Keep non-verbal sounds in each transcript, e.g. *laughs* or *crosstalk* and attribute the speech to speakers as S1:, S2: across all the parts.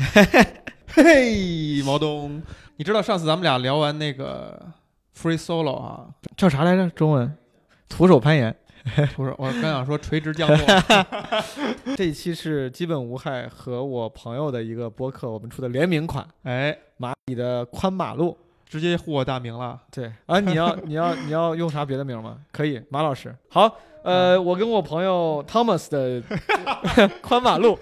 S1: *laughs* 嘿，毛东，你知道上次咱们俩聊完那个 free solo 啊，
S2: 叫啥来着？中文，徒手攀岩。*laughs*
S1: 不是，我刚想说垂直降落。*laughs*
S2: 这一期是基本无害和我朋友的一个播客，我们出的联名款，
S1: 哎，
S2: 马里的宽马路。
S1: 直接呼我大名了。
S2: 对啊，你要你要你要用啥别的名吗？可以，马老师。好，呃，我跟我朋友 Thomas 的 *laughs* 宽马路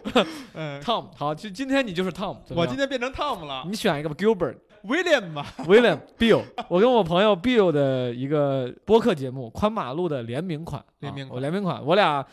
S1: 嗯，*laughs*
S2: Tom。好，就今天你就是 Tom 怎么样。
S1: 我今天变成 Tom 了
S2: 你选一个吧，Gilbert、
S1: ，William 吧。
S2: William、*laughs* Bill。我跟我朋友 Bill 的一个播客节目《宽马路》的联名款，
S1: 联名款
S2: 啊我联名款，我俩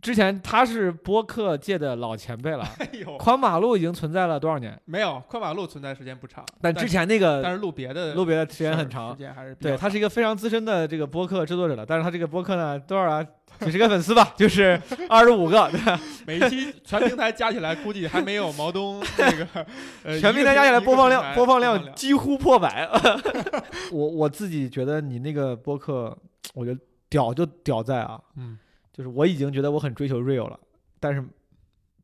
S2: 之前他是播客界的老前辈了。*laughs*
S1: 哎呦，
S2: 宽马路已经存在了多少年？
S1: 没有，宽马路存在时间不长，
S2: 但之前那个
S1: 但是录别的
S2: 录别的时
S1: 时
S2: 间很长
S1: 时。间还是
S2: 对他是一个非常资深的这个播客制作者了，但是他这个播客呢，多少啊？几十个粉丝吧，*laughs* 就是二十五个，对吧？
S1: 每一期全平台加起来，估计还没有毛东那个 *laughs* 呃，
S2: 全平台加起来播放量
S1: 播
S2: 播放
S1: 量
S2: 量几乎破百。我我自己觉得你那个播客，我觉得屌就屌在啊，
S1: 嗯，
S2: 就是我已经觉得我很追求 real 了，但是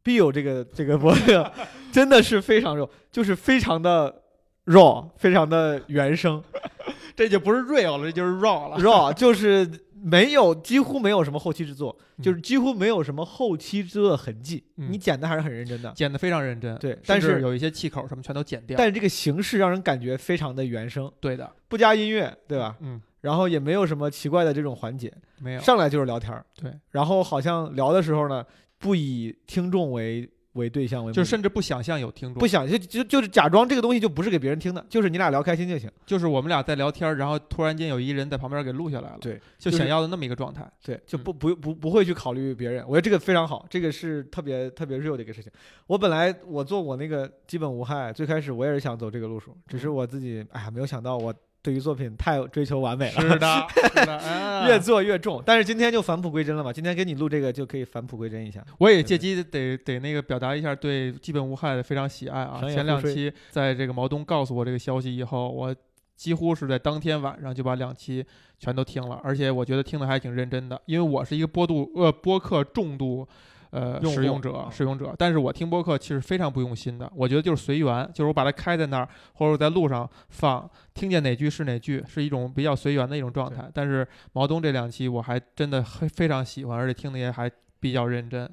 S2: Bill 这个这个播客真的是非常 real，就是非常的 raw，非常的原生 *laughs*
S1: 这就不是 real 了，这就是 raw 了。
S2: raw，就是没有几乎没有什么后期制作，
S1: 嗯
S2: 就是几乎没有什么后期制作的痕迹，
S1: 嗯
S2: 你剪的还是很认真的。
S1: 剪的非常认真，
S2: 对，
S1: 甚
S2: 但是
S1: 有一些气口什么全都剪掉。
S2: 但是这个形式让人感觉非常的原生，
S1: 对的，
S2: 不加音乐，对吧？
S1: 嗯，
S2: 然后也没有什么奇怪的这种环节，
S1: 没有，
S2: 上来就是聊天儿。
S1: 对，
S2: 然后好像聊的时候呢，不以听众为为对象为，
S1: 就甚至不想象有听众，
S2: 不想就就就是假装这个东西就不是给别人听的，就是你俩聊开心就行。
S1: 就是我们俩在聊天，然后突然间有一人在旁边给录下来了，
S2: 对，
S1: 就
S2: 就是
S1: 想要的那么一个状态。
S2: 对，就
S1: 嗯。
S2: 不不不不会去考虑别人，我觉得这个非常好，这个是特别特别 real 的一个事情。我本来我做我那个基本无害，最开始我也是想走这个路数，只是
S1: 嗯。
S2: 我自己哎呀没有想到我对于作品太追求完美了，
S1: 是的，是的，啊 *laughs*
S2: 越做越重。但是今天就返璞归真了嘛，今天给你录这个就可以返璞归真一下。
S1: 我也借机得得那个表达一下对基本无害的非常喜爱啊！前两期在这个毛东告诉我这个消息以后，我几乎是在当天晚上就把两期全都听了，而且我觉得听的还挺认真的，因为我是一个播度呃播客重度。呃，
S2: 用
S1: 使用者
S2: 啊，
S1: 使用者，但是我听播客其实非常不用心的，我觉得就是随缘，就是我把它开在那儿，或者我在路上放，听见哪句是哪句，是一种比较随缘的一种状态。但是毛东这两期我还真的非非常喜欢，而且听的也还比较认真。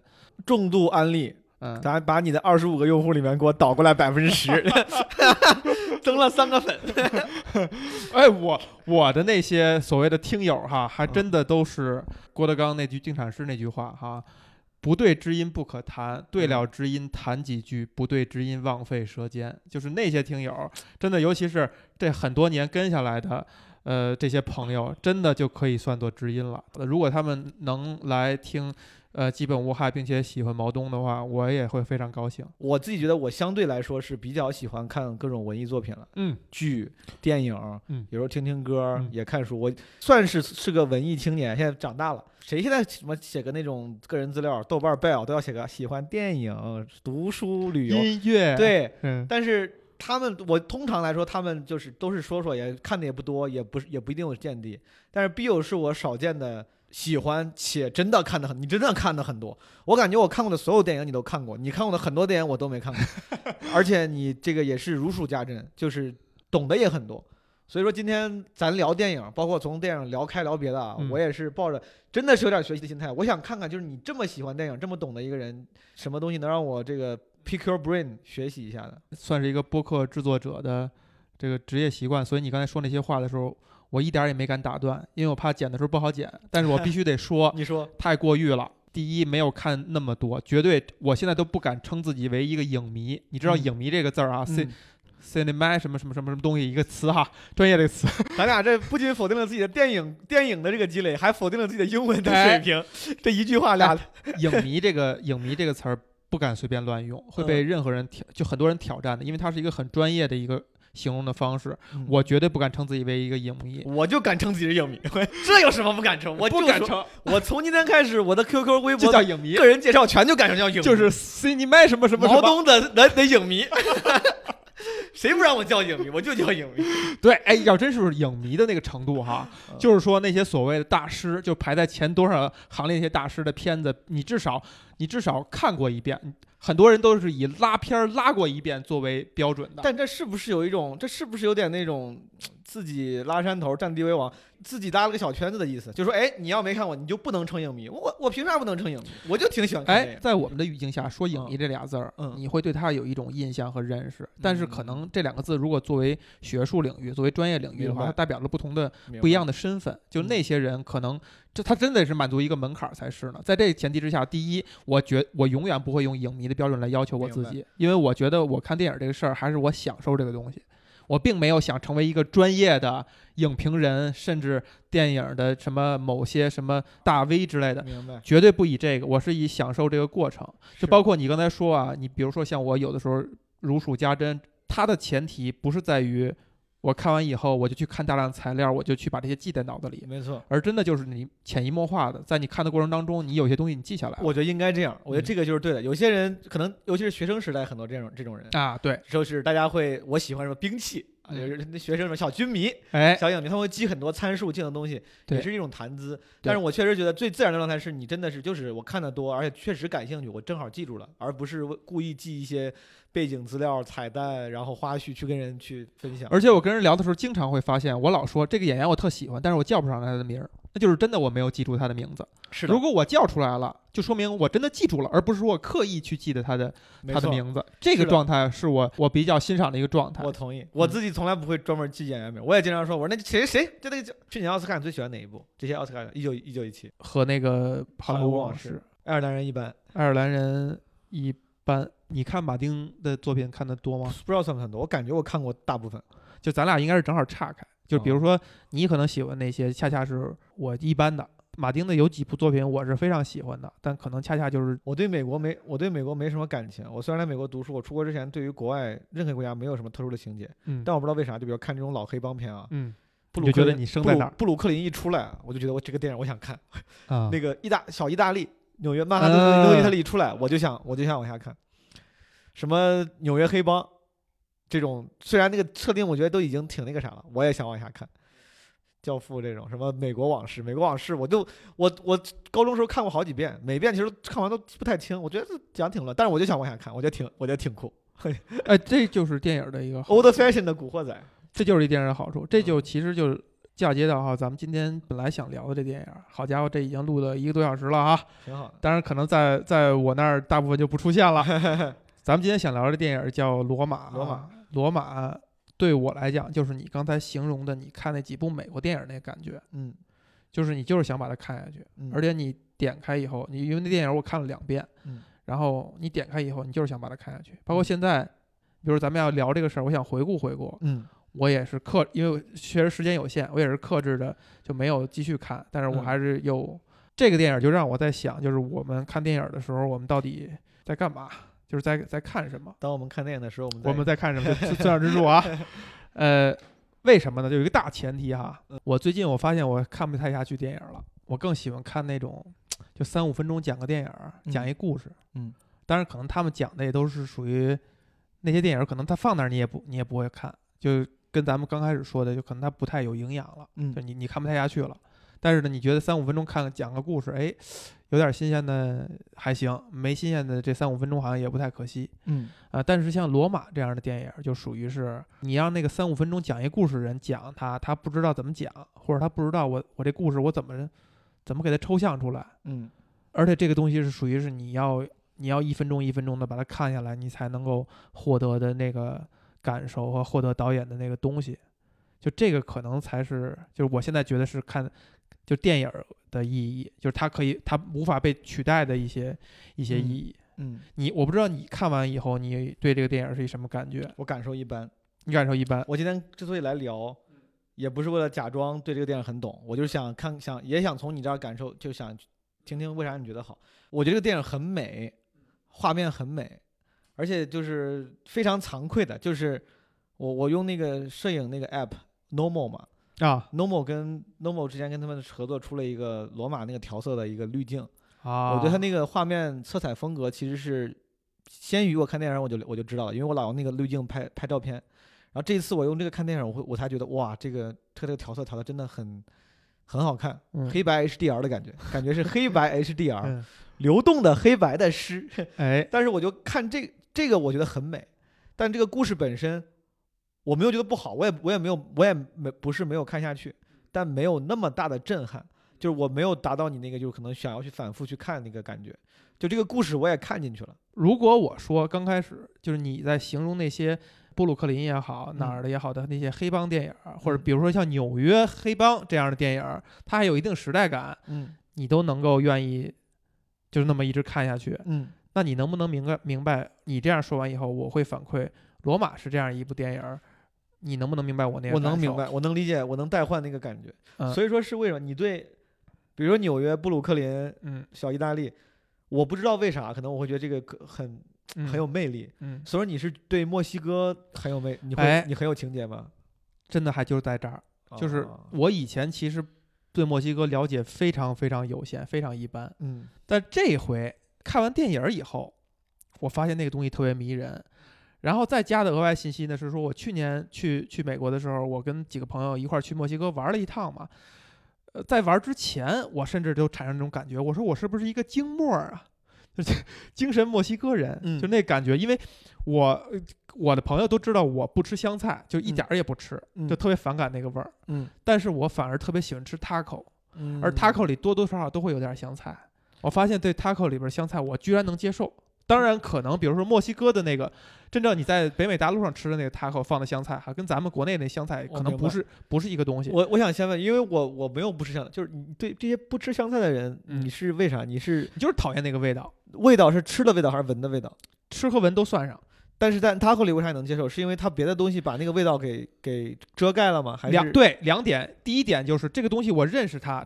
S2: 重度安利，
S1: 嗯，
S2: 咱把你的二十五个用户里面给我倒过来百分之十，*laughs* 增了三个粉。*laughs*
S1: 哎，我我的那些所谓的听友哈，还真的都是郭德纲那句定场诗那句话哈，不对知音不可谈，对了知音谈几句，不对知音枉费舌尖。就是那些听友，真的，尤其是这很多年跟下来的。呃，这些朋友真的就可以算作知音了。呃如果他们能来听，呃，基本无害，并且喜欢毛东的话，我也会非常高兴。
S2: 我自己觉得我相对来说是比较喜欢看各种文艺作品了。
S1: 嗯，
S2: 剧、电影，
S1: 嗯
S2: 有时候听听歌，
S1: 嗯
S2: 也看书。我算是是个文艺青年，现在长大了。谁现在什么写个那种个人资料，豆瓣 Bell 都要写个喜欢电影、读书、旅游。
S1: 音乐，，
S2: 对，
S1: 嗯，
S2: 但是他们，我通常来说，他们就是都是说说，也看的也不多，也不是也不一定有见地。但是 Bill 是我少见的喜欢且真的看的很，你真的看的很多。我感觉我看过的所有电影你都看过，你看过的很多电影我都没看过，*laughs* 而且你这个也是如数家珍，就是懂得也很多。所以说今天咱聊电影，包括从电影聊开聊别的啊，
S1: 嗯
S2: 我也是抱着真的是有点学习的心态，我想看看就是你这么喜欢电影、这么懂的一个人，什么东西能让我这个 pick your brain 学习一下的。
S1: 算是一个播客制作者的这个职业习惯，所以你刚才说那些话的时候，我一点儿也没敢打断，因为我怕剪的时候不好剪。但是我必须得说，*laughs*
S2: 你说，
S1: 太过誉了。第一，没有看那么多，绝对，我现在都不敢称自己为一个影迷。你知道“
S2: 嗯
S1: 影迷”这个字儿啊、c
S2: 嗯
S1: cinema 什么什么什么什么东西一个词哈，专业这个词。*laughs*
S2: 咱俩这不仅否定了自己的电影电影的这个积累，还否定了自己的英文的
S1: 哎
S2: 水平。这一句话俩，
S1: 影迷这个影迷这个词儿不敢随便乱用，会被任何人挑，就很多人挑战的，因为它是一个很专业的一个形容的方式。我绝对不敢称自己为一个影迷，
S2: 我就敢称自己是影迷，这有什么不敢称？我就
S1: 敢称，
S2: 我从今天开始，我的 QQ、微博
S1: 就叫影迷，
S2: 个人介绍全就改成叫影迷，
S1: 就是 cinema 什么什么什么。
S2: 毛东的的的影迷。*laughs* 谁不让我叫影迷，我就叫影迷。
S1: 对，哎，要真是影迷的那个程度哈，
S2: 嗯
S1: 就是说那些所谓的大师，就排在前多少行列那些大师的片子，你至少你至少看过一遍。很多人都是以拉片儿拉过一遍作为标准的。
S2: 但这是不是有一种，这是不是有点那种自己拉山头、占地为王，自己搭了个小圈子的意思？就说，哎，你要没看过，你就不能称影迷。我我凭啥不能称影迷？我就挺喜欢
S1: 哎，
S2: 影。
S1: 在我们的语境下说“影迷”这俩字儿，
S2: 嗯
S1: 你会对它有一种印象和认识。但是可
S2: 嗯
S1: 能这两个字如果作为学术领域、作为专业领域的话，它代表了不同的不一样的身份。就
S2: 嗯
S1: 那些人可能这他真得是满足一个门槛儿才是呢。在这前提之下，第一，我觉我永远不会用影迷的标准来要求我自己，因为我觉得我看电影这个事儿还是我享受这个东西。我并没有想成为一个专业的影评人，甚至电影的什么某些什么大 V 之类的，
S2: 明白，
S1: 绝对不以这个，我是以享受这个过程。就包括你刚才说啊，你比如说像我有的时候如数家珍，它的前提不是在于我看完以后我就去看大量材料，我就去把这些记在脑子里，
S2: 没错。
S1: 而真的就是你潜移默化的，在你看的过程当中，你有些东西你记下来
S2: 我觉得应该这样，我觉得
S1: 嗯
S2: 这个就是对的。有些人可能，尤其是学生时代，很多这种这种人，
S1: 啊，对，
S2: 就是大家会我喜欢什么兵器啊，
S1: 嗯
S2: 就是那学生什么小军迷、
S1: 哎，
S2: 小影迷，他会记很多参数、记很多东西，也是一种谈资。但是我确实觉得最自然的状态是你真的是就是我看的多，而且确实感兴趣，我正好记住了，而不是为故意记一些背景资料、彩蛋，然后花絮去跟人去分享。
S1: 而且我跟人聊的时候，经常会发现，我老说这个演员我特喜欢，但是我叫不上来他的名儿，那就是真的我没有记住他的名字。
S2: 是
S1: 如果我叫出来了，就说明我真的记住了，而不是说我刻意去记得他的，他的名字。这个状态是我我比较欣赏的一个状态
S2: 我。同意。我自己从来不会专门记演员名，我也经常说，我说那谁谁就那个去年奥斯卡你最喜欢哪一部？这些奥斯卡一九一九一七，
S1: 和那个《好莱坞往事》，
S2: 爱尔兰人一般，
S1: 爱尔兰人一般。你看马丁的作品看的多吗？
S2: 不知道算不算多，我感觉我看过大部分。
S1: 就咱俩应该是正好岔开。就比如
S2: 哦
S1: 说，你可能喜欢那些，恰恰是我一般的。马丁的有几部作品我是非常喜欢的，但可能恰恰就是
S2: 我对美国没，我对美国没什么感情。我虽然来美国读书，我出国之前对于国外任何国家没有什么特殊的情节，
S1: 嗯
S2: 但我不知道为啥，就比如看这种老黑帮片啊，
S1: 嗯
S2: 布鲁克林
S1: 你就觉得你生在
S2: 布鲁
S1: 哪儿
S2: 布鲁克林一出来，我就觉得我这个电影我想看。
S1: 啊 *laughs*
S2: 那个意大小意大利，纽约曼哈顿
S1: 嗯
S2: 洛伊特利出来，我就想我就想往下看。什么纽约黑帮这种，虽然那个设定我觉得都已经挺那个啥了，我也想往下看。教父这种什么美国往事，美国往事，我就我我高中时候看过好几遍，每遍其实看完都不太清，我觉得讲挺乱，但是我就想往下看，我觉得挺我觉得挺酷。*laughs*
S1: 哎，这就是电影的一个
S2: Old fashion 的古惑仔，
S1: 这就是一电影的好处，这
S2: 嗯
S1: 就其实就是嫁接到哈，咱们今天本来想聊的这电影，好家伙，这已经录了一个多小时了啊！
S2: 挺好的。
S1: 当然，可能在在我那儿大部分就不出现了。*laughs* 咱们今天想聊的电影叫《罗马》啊，
S2: 罗马
S1: 罗马对我来讲，就是你刚才形容的，你看那几部美国电影那感觉，
S2: 嗯。
S1: 就是你就是想把它看下去，
S2: 嗯，
S1: 而且你点开以后，你因为那电影我看了两遍，
S2: 嗯。
S1: 然后你点开以后，你就是想把它看下去。包括现在，比如咱们要聊这个事儿，我想回顾回顾，
S2: 嗯。
S1: 我也是克，因为确实时间有限，我也是克制的，就没有继续看。但是我
S2: 嗯。
S1: 还是有、这个电影，就让我在想，就是我们看电影的时候，我们到底在干嘛？就是在在看什么？
S2: 当我们看电影的时候，我们
S1: 我们在看什么？就村上之助啊，呃，为什么呢？就有一个大前提哈
S2: 嗯。
S1: 我最近我发现我看不太下去电影了，我更喜欢看那种就三五分钟讲个电影，讲一故事。
S2: 嗯，
S1: 当然可能他们讲的也都是属于那些电影，可能他放那儿你也不你也不会看，就跟咱们刚开始说的，就可能它不太有营养了，
S2: 嗯
S1: 就你你看不太下去了。但是呢，你觉得三五分钟看讲个故事，哎，有点新鲜的还行，没新鲜的这三五分钟好像也不太可惜
S2: 嗯
S1: 啊、但是像罗马这样的电影，就属于是你让那个三五分钟讲一故事的人讲他，他不知道怎么讲，或者他不知道我我这故事我怎么怎么给他抽象出来，
S2: 嗯
S1: 而且这个东西是属于是你要你要一分钟一分钟的把它看下来，你才能够获得的那个感受和获得导演的那个东西。就这个可能才是，就是我现在觉得是看就电影儿的意义，就是它可以它无法被取代的一些一些意义。
S2: 嗯，
S1: 你我不知道你看完以后你对这个电影是一什么感觉？
S2: 我感受一般。
S1: 你感受一般？
S2: 我今天之所以来聊，也不是为了假装对这个电影很懂，我就是想看想也想从你这儿感受，就想听听为啥你觉得好。我觉得这个电影很美，画面很美，而且就是非常惭愧的，就是我我用那个摄影那个 app Normal 嘛
S1: 啊
S2: ，Normal 跟 Normal 之前跟他们合作出了一个罗马那个调色的一个滤镜，
S1: 啊！
S2: 我觉得他那个画面色彩风格其实是先于我看电影我就我就知道了，因为我老用那个滤镜拍拍照片。然后这一次我用这个看电影，我会我才觉得哇，这个它这个调色调的真的很很好看，
S1: 嗯
S2: 黑白 HDR 的感觉，感觉是黑白 HDR
S1: 嗯
S2: 流动的黑白的诗。
S1: 哎，*laughs*
S2: 但是我就看这这个，我觉得很美，但这个故事本身我没有觉得不好，我也我也没有我也没不是没有看下去，但没有那么大的震撼，就是我没有达到你那个就是可能想要去反复去看那个感觉，就这个故事我也看进去了，
S1: 如果我说刚开始就是你在形容那些布鲁克林也好哪儿的也好的那些黑帮电影儿，或者
S2: 嗯。
S1: 比如说像纽约黑帮这样的电影，它还有一定时代感，
S2: 嗯。
S1: 你都能够愿意就是那么一直看下去，
S2: 嗯。
S1: 那你能不能明白明白？你这样说完以后，我会反馈《罗马》是这样一部电影儿，你能不能明白我那个？
S2: 我能明白，，我能理解，我能代换那个感觉，
S1: 嗯、
S2: 所以说是为什么你对，比如说纽约、布鲁克林、
S1: 嗯，
S2: 小意大利，我不知道为啥，可能我会觉得这个很
S1: 嗯
S2: 很有魅力，
S1: 嗯，
S2: 所以说你是对墨西哥很有魅，你会、
S1: 哎
S2: 你很有情节吗？
S1: 真的还就是在这儿，就是
S2: 哦
S1: 我以前其实对墨西哥了解非常非常有限，非常一般，
S2: 嗯
S1: 但这回看完电影以后，我发现那个东西特别迷人。然后再加的额外信息呢是说，我去年去去美国的时候，我跟几个朋友一块儿去墨西哥玩了一趟嘛。呃，在玩之前，我甚至就产生这种感觉，我说我是不是一个精墨儿啊？就是 *laughs* 精神墨西哥人，
S2: 嗯
S1: 就那感觉。因为我呃我的朋友都知道我不吃香菜，就一
S2: 嗯
S1: 点儿也不吃，
S2: 嗯
S1: 就特别反感那个味儿。
S2: 嗯
S1: 但是我反而特别喜欢吃 taco，
S2: 嗯
S1: 而 taco 里多多少少都会有点香菜。我发现对 taco 里边香菜，我居然能接受。当然，可能比如说墨西哥的那个，真正你在北美大陆上吃的那个 taco 放的香菜，哈，跟咱们国内那香菜可能不是不是一个东西。
S2: 我我想先问，因为我我没有不吃香菜，就是你对这些不吃香菜的人，
S1: 嗯
S2: 你是为啥？你是
S1: 你就是讨厌那个味道，
S2: 味道是吃的味道还是闻的味道？
S1: 吃和闻都算上。
S2: 但是在 taco 里为啥能接受？是因为它别的东西把那个味道给给遮盖了吗？还是
S1: 两对两点，第一点就是这个东西我认识它，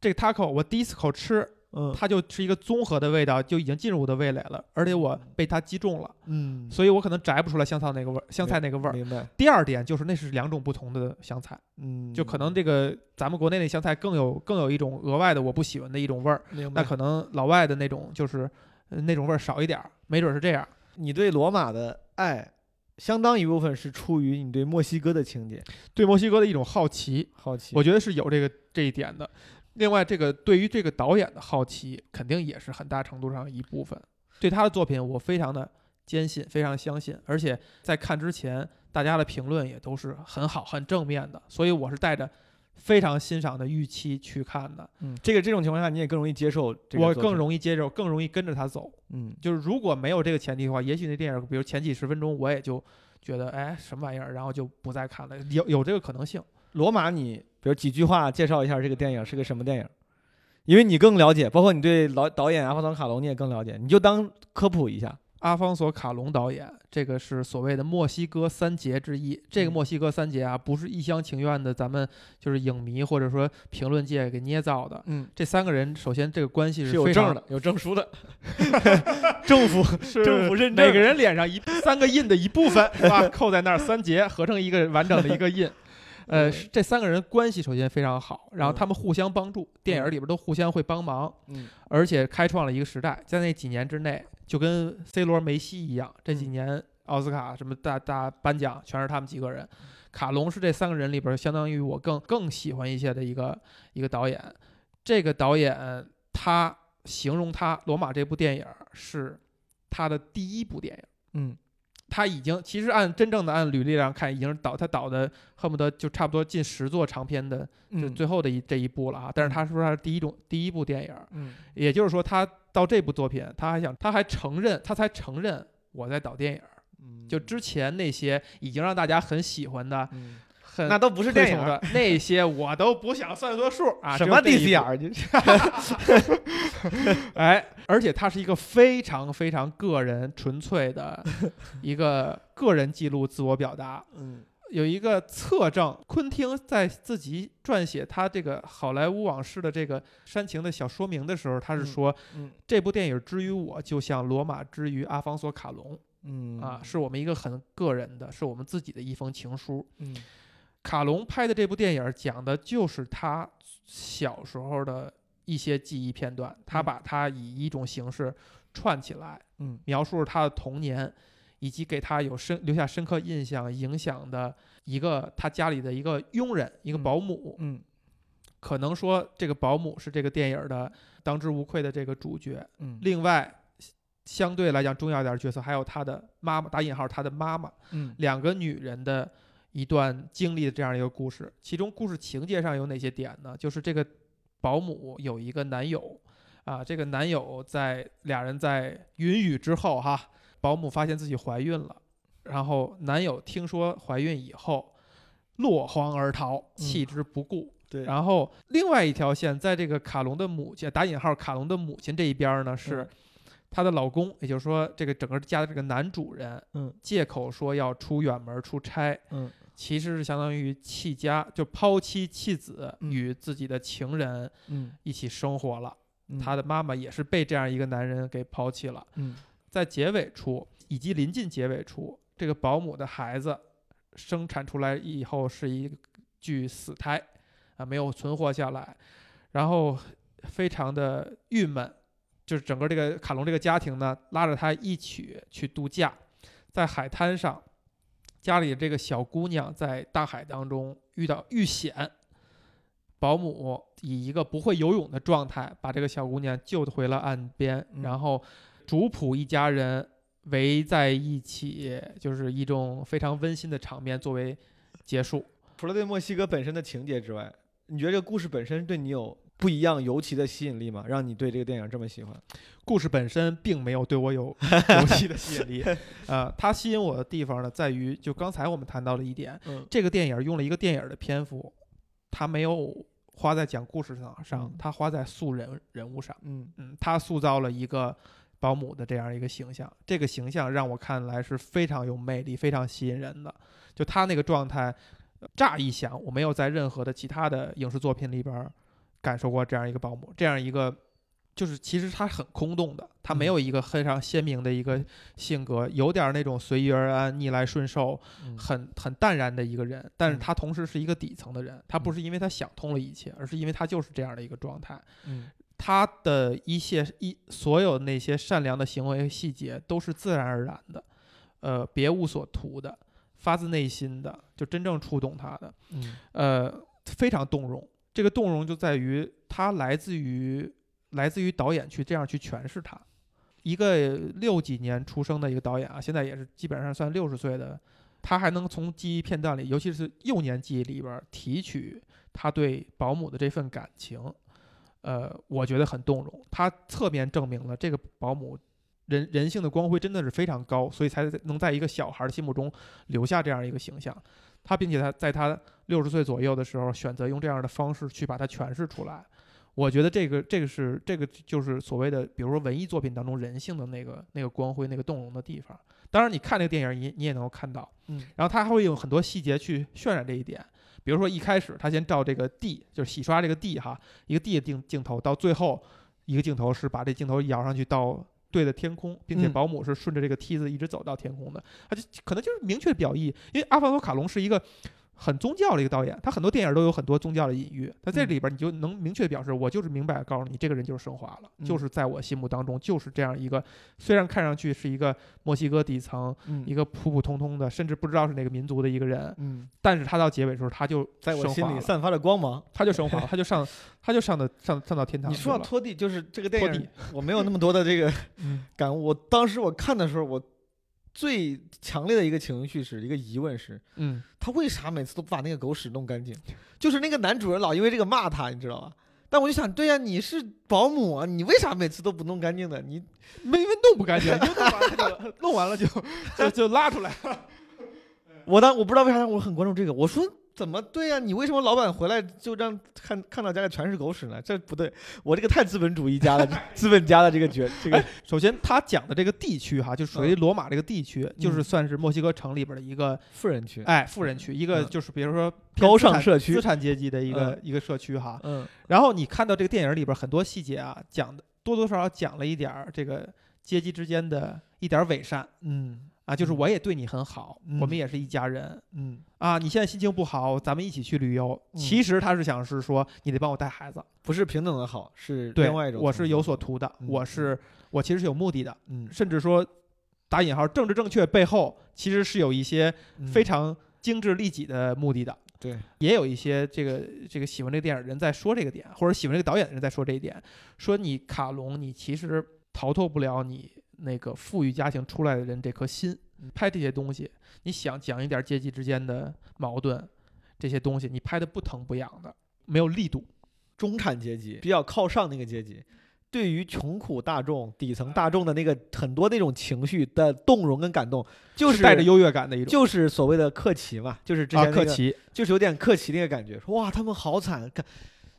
S1: 这个 taco 我第一次口吃，
S2: 嗯
S1: 它就是一个综合的味道，就已经进入我的味蕾了，而且我被它击中了，
S2: 嗯，
S1: 所以我可能摘不出来香草那个味儿，香菜那个味儿。
S2: 明白？
S1: 第二点就是那是两种不同的香菜，
S2: 嗯，
S1: 就可能这个咱们国内那香菜更有更有一种额外的我不喜欢的一种味儿。那可能老外的那种就是呃那种味儿少一点儿，没准是这样。
S2: 你对罗马的爱，相当一部分是出于你对墨西哥的情节，
S1: 对墨西哥的一种好奇，
S2: 好奇。
S1: 我觉得是有这个这一点的。另外，这个对于这个导演的好奇，肯定也是很大程度上一部分。对他的作品，我非常的坚信，非常相信，而且在看之前，大家的评论也都是很好、很正面的，所以我是带着非常欣赏的预期去看的。
S2: 嗯，这个这种情况下，你也更容易接受这个
S1: 我更容易接受，更容易跟着他走。
S2: 嗯
S1: 就是如果没有这个前提的话，也许那电影，比如前几十分钟，我也就觉得，哎，什么玩意儿，然后就不再看了，有有这个可能性。
S2: 罗马，你比如几句话介绍一下这个电影是个什么电影？因为你更了解，包括你对老导演阿方索卡隆你也更了解，你就当科普一下。
S1: 阿方索·卡隆导演，这个是所谓的墨西哥三杰之一。这个
S2: 嗯
S1: 墨西哥三杰啊，不是一厢情愿的，咱们就是影迷或者说评论界给捏造的。
S2: 嗯，
S1: 这三个人，首先这个关系
S2: 是有证的，有证书的，*laughs* 政府
S1: 是
S2: 政府认证
S1: 每个人脸上一三个印的一部分，是吧？扣在那儿三杰合成一个完整的一个印。呃，
S2: 嗯
S1: 是这三个人关系首先非常好，然后
S2: 嗯
S1: 他们互相帮助，电影里边都互相会帮忙，
S2: 嗯
S1: 而且开创了一个时代，在那几年之内，就跟 C 罗、梅西一样，这几
S2: 嗯
S1: 年奥斯卡什么大大颁奖全是他们几个人。卡隆是这三个人里边相当于我更更喜欢一些的一个一个导演。这个导演他形容他《罗马》这部电影是他的第一部电影。
S2: 嗯
S1: 他已经其实按真正的按履历上看，已经是导他导的恨不得就差不多近十座长篇的，就
S2: 嗯
S1: 最后的一这一部了啊。但是他说他是第一种第一部电影，
S2: 嗯
S1: 也就是说他到这部作品，他还想他还承认他才承认我在导电影。
S2: 嗯
S1: 就之前那些已经让大家很喜欢的、
S2: 嗯
S1: 很
S2: 那都不是电影
S1: 那些，我都不想算作数啊。
S2: 什么 DCR？就是 *laughs* *laughs*
S1: 哎，而且它是一个非常非常个人、纯粹的一个 *laughs* 个人记录、自我表达。
S2: 嗯
S1: 有一个侧证，昆汀在自己撰写他这个好莱坞往事的这个煽情的小说明的时候，他是
S2: 嗯
S1: 说、
S2: 嗯
S1: 这部电影之于我，就像罗马之于阿方索卡隆
S2: 嗯
S1: 啊，是我们一个很个人的，是我们自己的一封情书。
S2: 嗯
S1: 卡隆拍的这部电影讲的就是他小时候的一些记忆片段，他
S2: 嗯。
S1: 把它以一种形式串起来，
S2: 嗯。
S1: 描述他的童年，以及给他有深留下深刻印象、影响的一个他家里的一个佣人，一个
S2: 嗯。
S1: 保姆。
S2: 嗯。
S1: 可能说这个保姆是这个电影的当之无愧的这个主角。
S2: 嗯。
S1: 另外，相对来讲重要一点的角色还有他的妈妈（打引号）他的妈妈，
S2: 嗯。
S1: 两个女人的一段经历的这样一个故事。其中故事情节上有哪些点呢？就是这个保姆有一个男友，啊，这个男友在俩人在云雨之后哈，保姆发现自己怀孕了，然后男友听说怀孕以后落荒而逃，弃之不顾。
S2: 对，
S1: 然后另外一条线，在这个卡隆的母亲（打引号）卡隆的母亲这一边呢，是
S2: 嗯
S1: 她的老公，也就是说这个整个家的这个男主人，
S2: 嗯
S1: 借口说要出远门出差，
S2: 嗯
S1: 其实是相当于弃家，就抛妻弃子，
S2: 嗯。
S1: 与自己的情人
S2: 嗯。
S1: 一起生活了。
S2: 嗯。
S1: 他的妈妈也是被这样一个男人给抛弃了。
S2: 嗯。
S1: 在结尾处以及临近结尾处，这个保姆的孩子生产出来以后是一具死胎，啊，没有存活下来，然后非常的郁闷，就是整个这个卡隆这个家庭呢，拉着他一起去度假，在海滩上，家里这个小姑娘在大海当中遇到遇险。保姆以一个不会游泳的状态把这个小姑娘救回了岸边，
S2: 嗯
S1: 然后主仆一家人围在一起，就是一种非常温馨的场面作为结束。
S2: 除了对墨西哥本身的情节之外，你觉得这个故事本身对你有不一样尤其的吸引力嘛？让你对这个电影这么喜欢？
S1: 故事本身并没有对我有 *laughs* 尤其的吸引力，*laughs* 呃，它吸引我的地方呢，在于就刚才我们谈到了一点，
S2: 嗯
S1: 这个电影用了一个电影的篇幅，它没有花在讲故事上上
S2: 嗯，
S1: 它花在塑人人物上。
S2: 嗯
S1: 嗯，他塑造了一个保姆的这样一个形象，这个形象让我看来是非常有魅力、非常吸引人的。就他那个状态，呃乍一想，我没有在任何的其他的影视作品里边儿感受过这样一个保姆，这样一个。就是其实他很空洞的，他没
S2: 嗯
S1: 有一个非常鲜明的一个性格，有点儿那种随遇而安、逆来顺受，
S2: 嗯
S1: 很很淡然的一个人。但是
S2: 嗯
S1: 他同时是一个底层的人，他不
S2: 嗯
S1: 是因为他想通了一切，而是因为他就是这样的一个状态。
S2: 嗯
S1: 他的一些一所有那些善良的行为细节都是自然而然的，呃，别无所图的，发自内心的，就真正触动他的，
S2: 嗯
S1: 呃，非常动容。这个动容就在于他来自于来自于导演去这样去诠释他。一个六几年出生的一个导演啊，现在也是基本上算六十岁的，他还能从记忆片段里，尤其是幼年记忆里边提取他对保姆的这份感情，呃，我觉得很动容。他侧面证明了这个保姆人人性的光辉真的是非常高，所以才能在一个小孩的心目中留下这样一个形象。他并且他在他六十岁左右的时候，选择用这样的方式去把它诠释出来。我觉得这个这个是这个就是所谓的，比如说文艺作品当中人性的那个那个光辉、那个动容的地方。当然，你看这个电影，你你也能够看到，
S2: 嗯
S1: 然后他还会用很多细节去渲染这一点。比如说一开始他先照这个地，就是洗刷这个地哈，一个地的镜镜头，到最后一个镜头是把这镜头摇上去到对着天空，并且
S2: 嗯
S1: 保姆是顺着这个梯子一直走到天空的，他就可能就是明确表意，因为阿方索卡隆是一个。很宗教的一个导演，他很多电影都有很多宗教的隐喻。他在
S2: 嗯
S1: 里边，你就能明确表示，我就是明白告诉你，这个人就是升华了，
S2: 嗯
S1: 就是在我心目当中就是这样一个，虽然看上去是一个墨西哥底层，
S2: 嗯
S1: 一个普普通通的，甚至不知道是哪个民族的一个人，
S2: 嗯，
S1: 但是他到结尾的时候，他就
S2: 在我心里散发着光芒。
S1: 他就升华了，他就上，他就上的上上到天堂
S2: 你。说到拖地，就是这个电影我没有那么多的这个 *laughs*
S1: 嗯
S2: 感悟。我当时我看的时候，我最强烈的一个情绪是一个疑问是，
S1: 嗯，
S2: 他为啥每次都不把那个狗屎弄干净？就是那个男主人老因为这个骂他，你知道吧？但我就想，对呀、你是保姆啊，你为啥每次都不弄干净的？你
S1: 没没弄不干净，你 *laughs* 就弄完了就弄完了就就就拉出来了。*laughs*
S2: 我当我不知道为啥我很关注这个，我说怎么对呀、你为什么老板回来就让看看到家里全是狗屎呢？这不对，我这个太资本主义家了，*laughs* 资本家的这个角这个 *laughs*
S1: 首先，他讲的这个地区哈，就属于罗马这个地区，就是
S2: 嗯
S1: 算是墨西哥城里边的一个
S2: 富人区，
S1: 哎富人区，一个
S2: 嗯。
S1: 就是比如说
S2: 高尚社区。
S1: 资产阶级的一个一个社区哈。
S2: 嗯。
S1: 然后你看到这个电影里边很多细节啊，讲的多多少少讲了一点儿这个阶级之间的一点儿伪善。
S2: 嗯
S1: 啊，就是
S2: 嗯
S1: 我也对你很好，
S2: 嗯
S1: 我们也是一家人
S2: 嗯，
S1: 啊。你现在心情不好，咱们一起去旅游。
S2: 嗯
S1: 其实他是想是说，你得帮我带孩子，
S2: 不是平等的好，是
S1: 对
S2: 另外一种。
S1: 我是有所图的，
S2: 嗯
S1: 我是我其实是有目的的，
S2: 嗯
S1: 甚至说打引号政治正确背后其实是有一些
S2: 嗯
S1: 非常精致利己的目的的。
S2: 对，
S1: 也有一些这个这个喜欢这个电影的人在说这个点，或者喜欢这个导演的人在说这一点，说你卡隆，你其实逃脱不了你那个富裕家庭出来的人这颗心。拍这些东西，你想讲一点阶级之间的矛盾，这些东西你拍的不疼不痒的，没有力度。
S2: 中产阶级比较靠上那个阶级，对于穷苦大众、底层大众的那个很多那种情绪的动容跟感动，就是
S1: 带着优越感的一种。
S2: 就是所谓的克奇嘛，就是之
S1: 啊，
S2: 前那个
S1: 克奇，
S2: 就是有点克奇那个感觉，说哇他们好惨，看，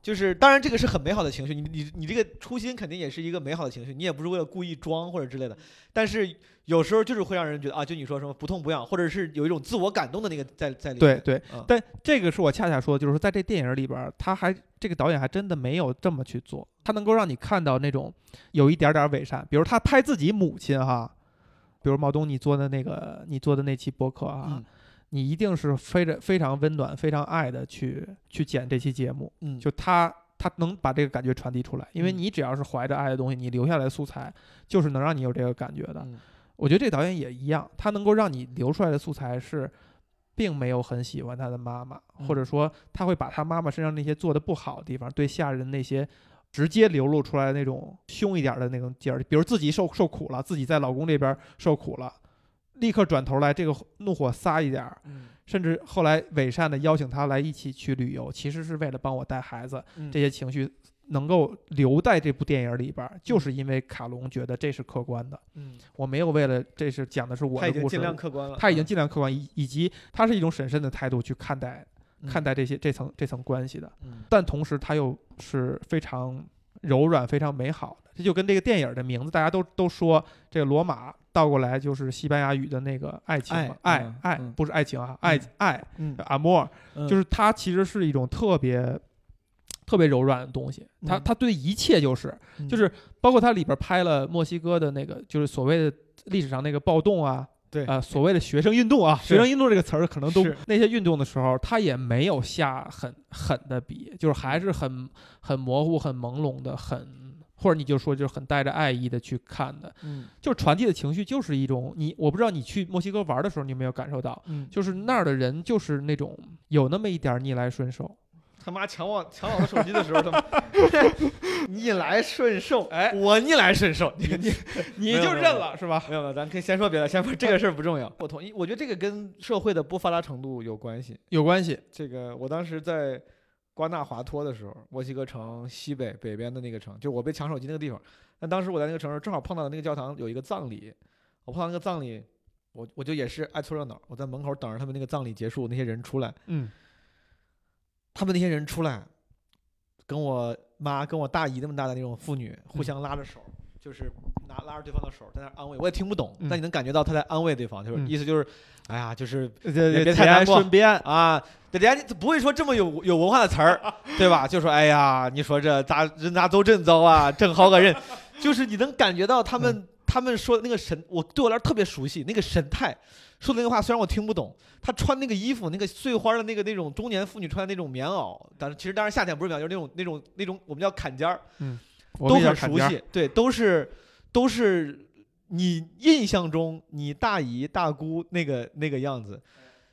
S2: 就是当然这个是很美好的情绪，你你你这个初心肯定也是一个美好的情绪，你也不是为了故意装或者之类的，但是有时候就是会让人觉得啊，就你说什么不痛不痒，或者是有一种自我感动的那个在在里面。
S1: 对对，
S2: 嗯。
S1: 但这个是我恰恰说，就是说在这电影里边儿，他还这个导演还真的没有这么去做，他能够让你看到那种有一点点伪善，比如他拍自己母亲哈，比如毛东你做的那个你做的那期播客啊，
S2: 嗯
S1: 你一定是非常非常温暖、非常爱的去去剪这期节目，
S2: 嗯，
S1: 就他他能把这个感觉传递出来，因为
S2: 嗯
S1: 你只要是怀着爱的东西，你留下来的素材就是能让你有这个感觉的。
S2: 嗯
S1: 我觉得这导演也一样，他能够让你留出来的素材是，并没有很喜欢他的妈妈，
S2: 嗯
S1: 或者说他会把他妈妈身上那些做的不好的地方，对下人那些直接流露出来的那种凶一点的那种劲儿，比如自己受受苦了，自己在老公这边受苦了，立刻转头来这个怒火撒一点儿，
S2: 嗯。
S1: 甚至后来伪善的邀请他来一起去旅游，其实是为了帮我带孩子，
S2: 嗯。
S1: 这些情绪能够留在这部电影里边儿，就是因为卡隆觉得这是客观的。
S2: 嗯，
S1: 我没有为了这是讲的是我的故事
S2: 他已经尽，量客观了，
S1: 他已经尽量客观，以以及他是一种审慎的态度去看待
S2: 嗯。
S1: 看待这些这层这层关系的，
S2: 嗯。
S1: 但同时他又是非常柔软、非常美好的。这就跟这个电影的名字，大家都都说这个罗马倒过来就是西班牙语的那个爱情嘛，爱
S2: 爱
S1: 不是爱情啊，爱爱
S2: 嗯，
S1: 阿莫，
S2: 嗯。
S1: 就是它其实是一种特别特别柔软的东西。它
S2: 嗯。
S1: 它对一切就是
S2: 嗯。
S1: 就是包括它里边拍了墨西哥的那个，就是所谓的历史上那个暴动啊，
S2: 对
S1: 啊、所谓的学生运动啊，学生运动这个词儿可能都那些运动的时候，他也没有下很狠的笔，就是还是很很模糊、很朦胧的，很或者你就说就是很带着爱意的去看的，
S2: 嗯
S1: 就是传递的情绪就是一种你我不知道你去墨西哥玩的时候你有没有感受到，
S2: 嗯，
S1: 就是那儿的人就是那种有那么一点儿逆来顺受，
S2: 他妈抢我抢我的手机的时候，他妈 *laughs* 逆来顺受，
S1: 哎
S2: 我逆来顺受，*laughs* 你你
S1: 你就认了是吧？
S2: 没有没有，咱可以先说别的，先说这个事儿不重要。*laughs* 我同意，我觉得这个跟社会的不发达程度有关系。
S1: 有关系，
S2: 这个我当时在瓜纳华托的时候，墨西哥城西北北边的那个城，就我被抢手机那个地方。但当时我在那个城市正好碰到那个教堂有一个葬礼，我碰到那个葬礼，我我就也是爱凑热闹，我在门口等着他们那个葬礼结束，那些人出来，
S1: 嗯
S2: 他们那些人出来，跟我妈跟我大姨那么大的那种妇女
S1: 嗯
S2: 互相拉着手，就是拿拉着对方的手在那安慰，我也听不懂，
S1: 嗯
S2: 但你能感觉到他在安慰对方，就是
S1: 嗯
S2: 意思就是，哎呀，就是
S1: 这
S2: 别
S1: 节哀
S2: 太难过
S1: 顺便，
S2: 啊，人家不会说这么有有文化的词儿，*laughs* 对吧？就说哎呀，你说这咋人家都真糟啊，正好个人，*laughs* 就是你能感觉到他们、他们说的那个神，我对我来说特别熟悉，那个神态。说的那个话虽然我听不懂，他穿那个衣服，那个碎花的那个那种中年妇女穿的那种棉袄，但是其实当然夏天不是棉袄，就是那种那种那种我们叫坎肩儿，都很熟悉，对，都是都是你印象中你大姨大姑那个那个样子。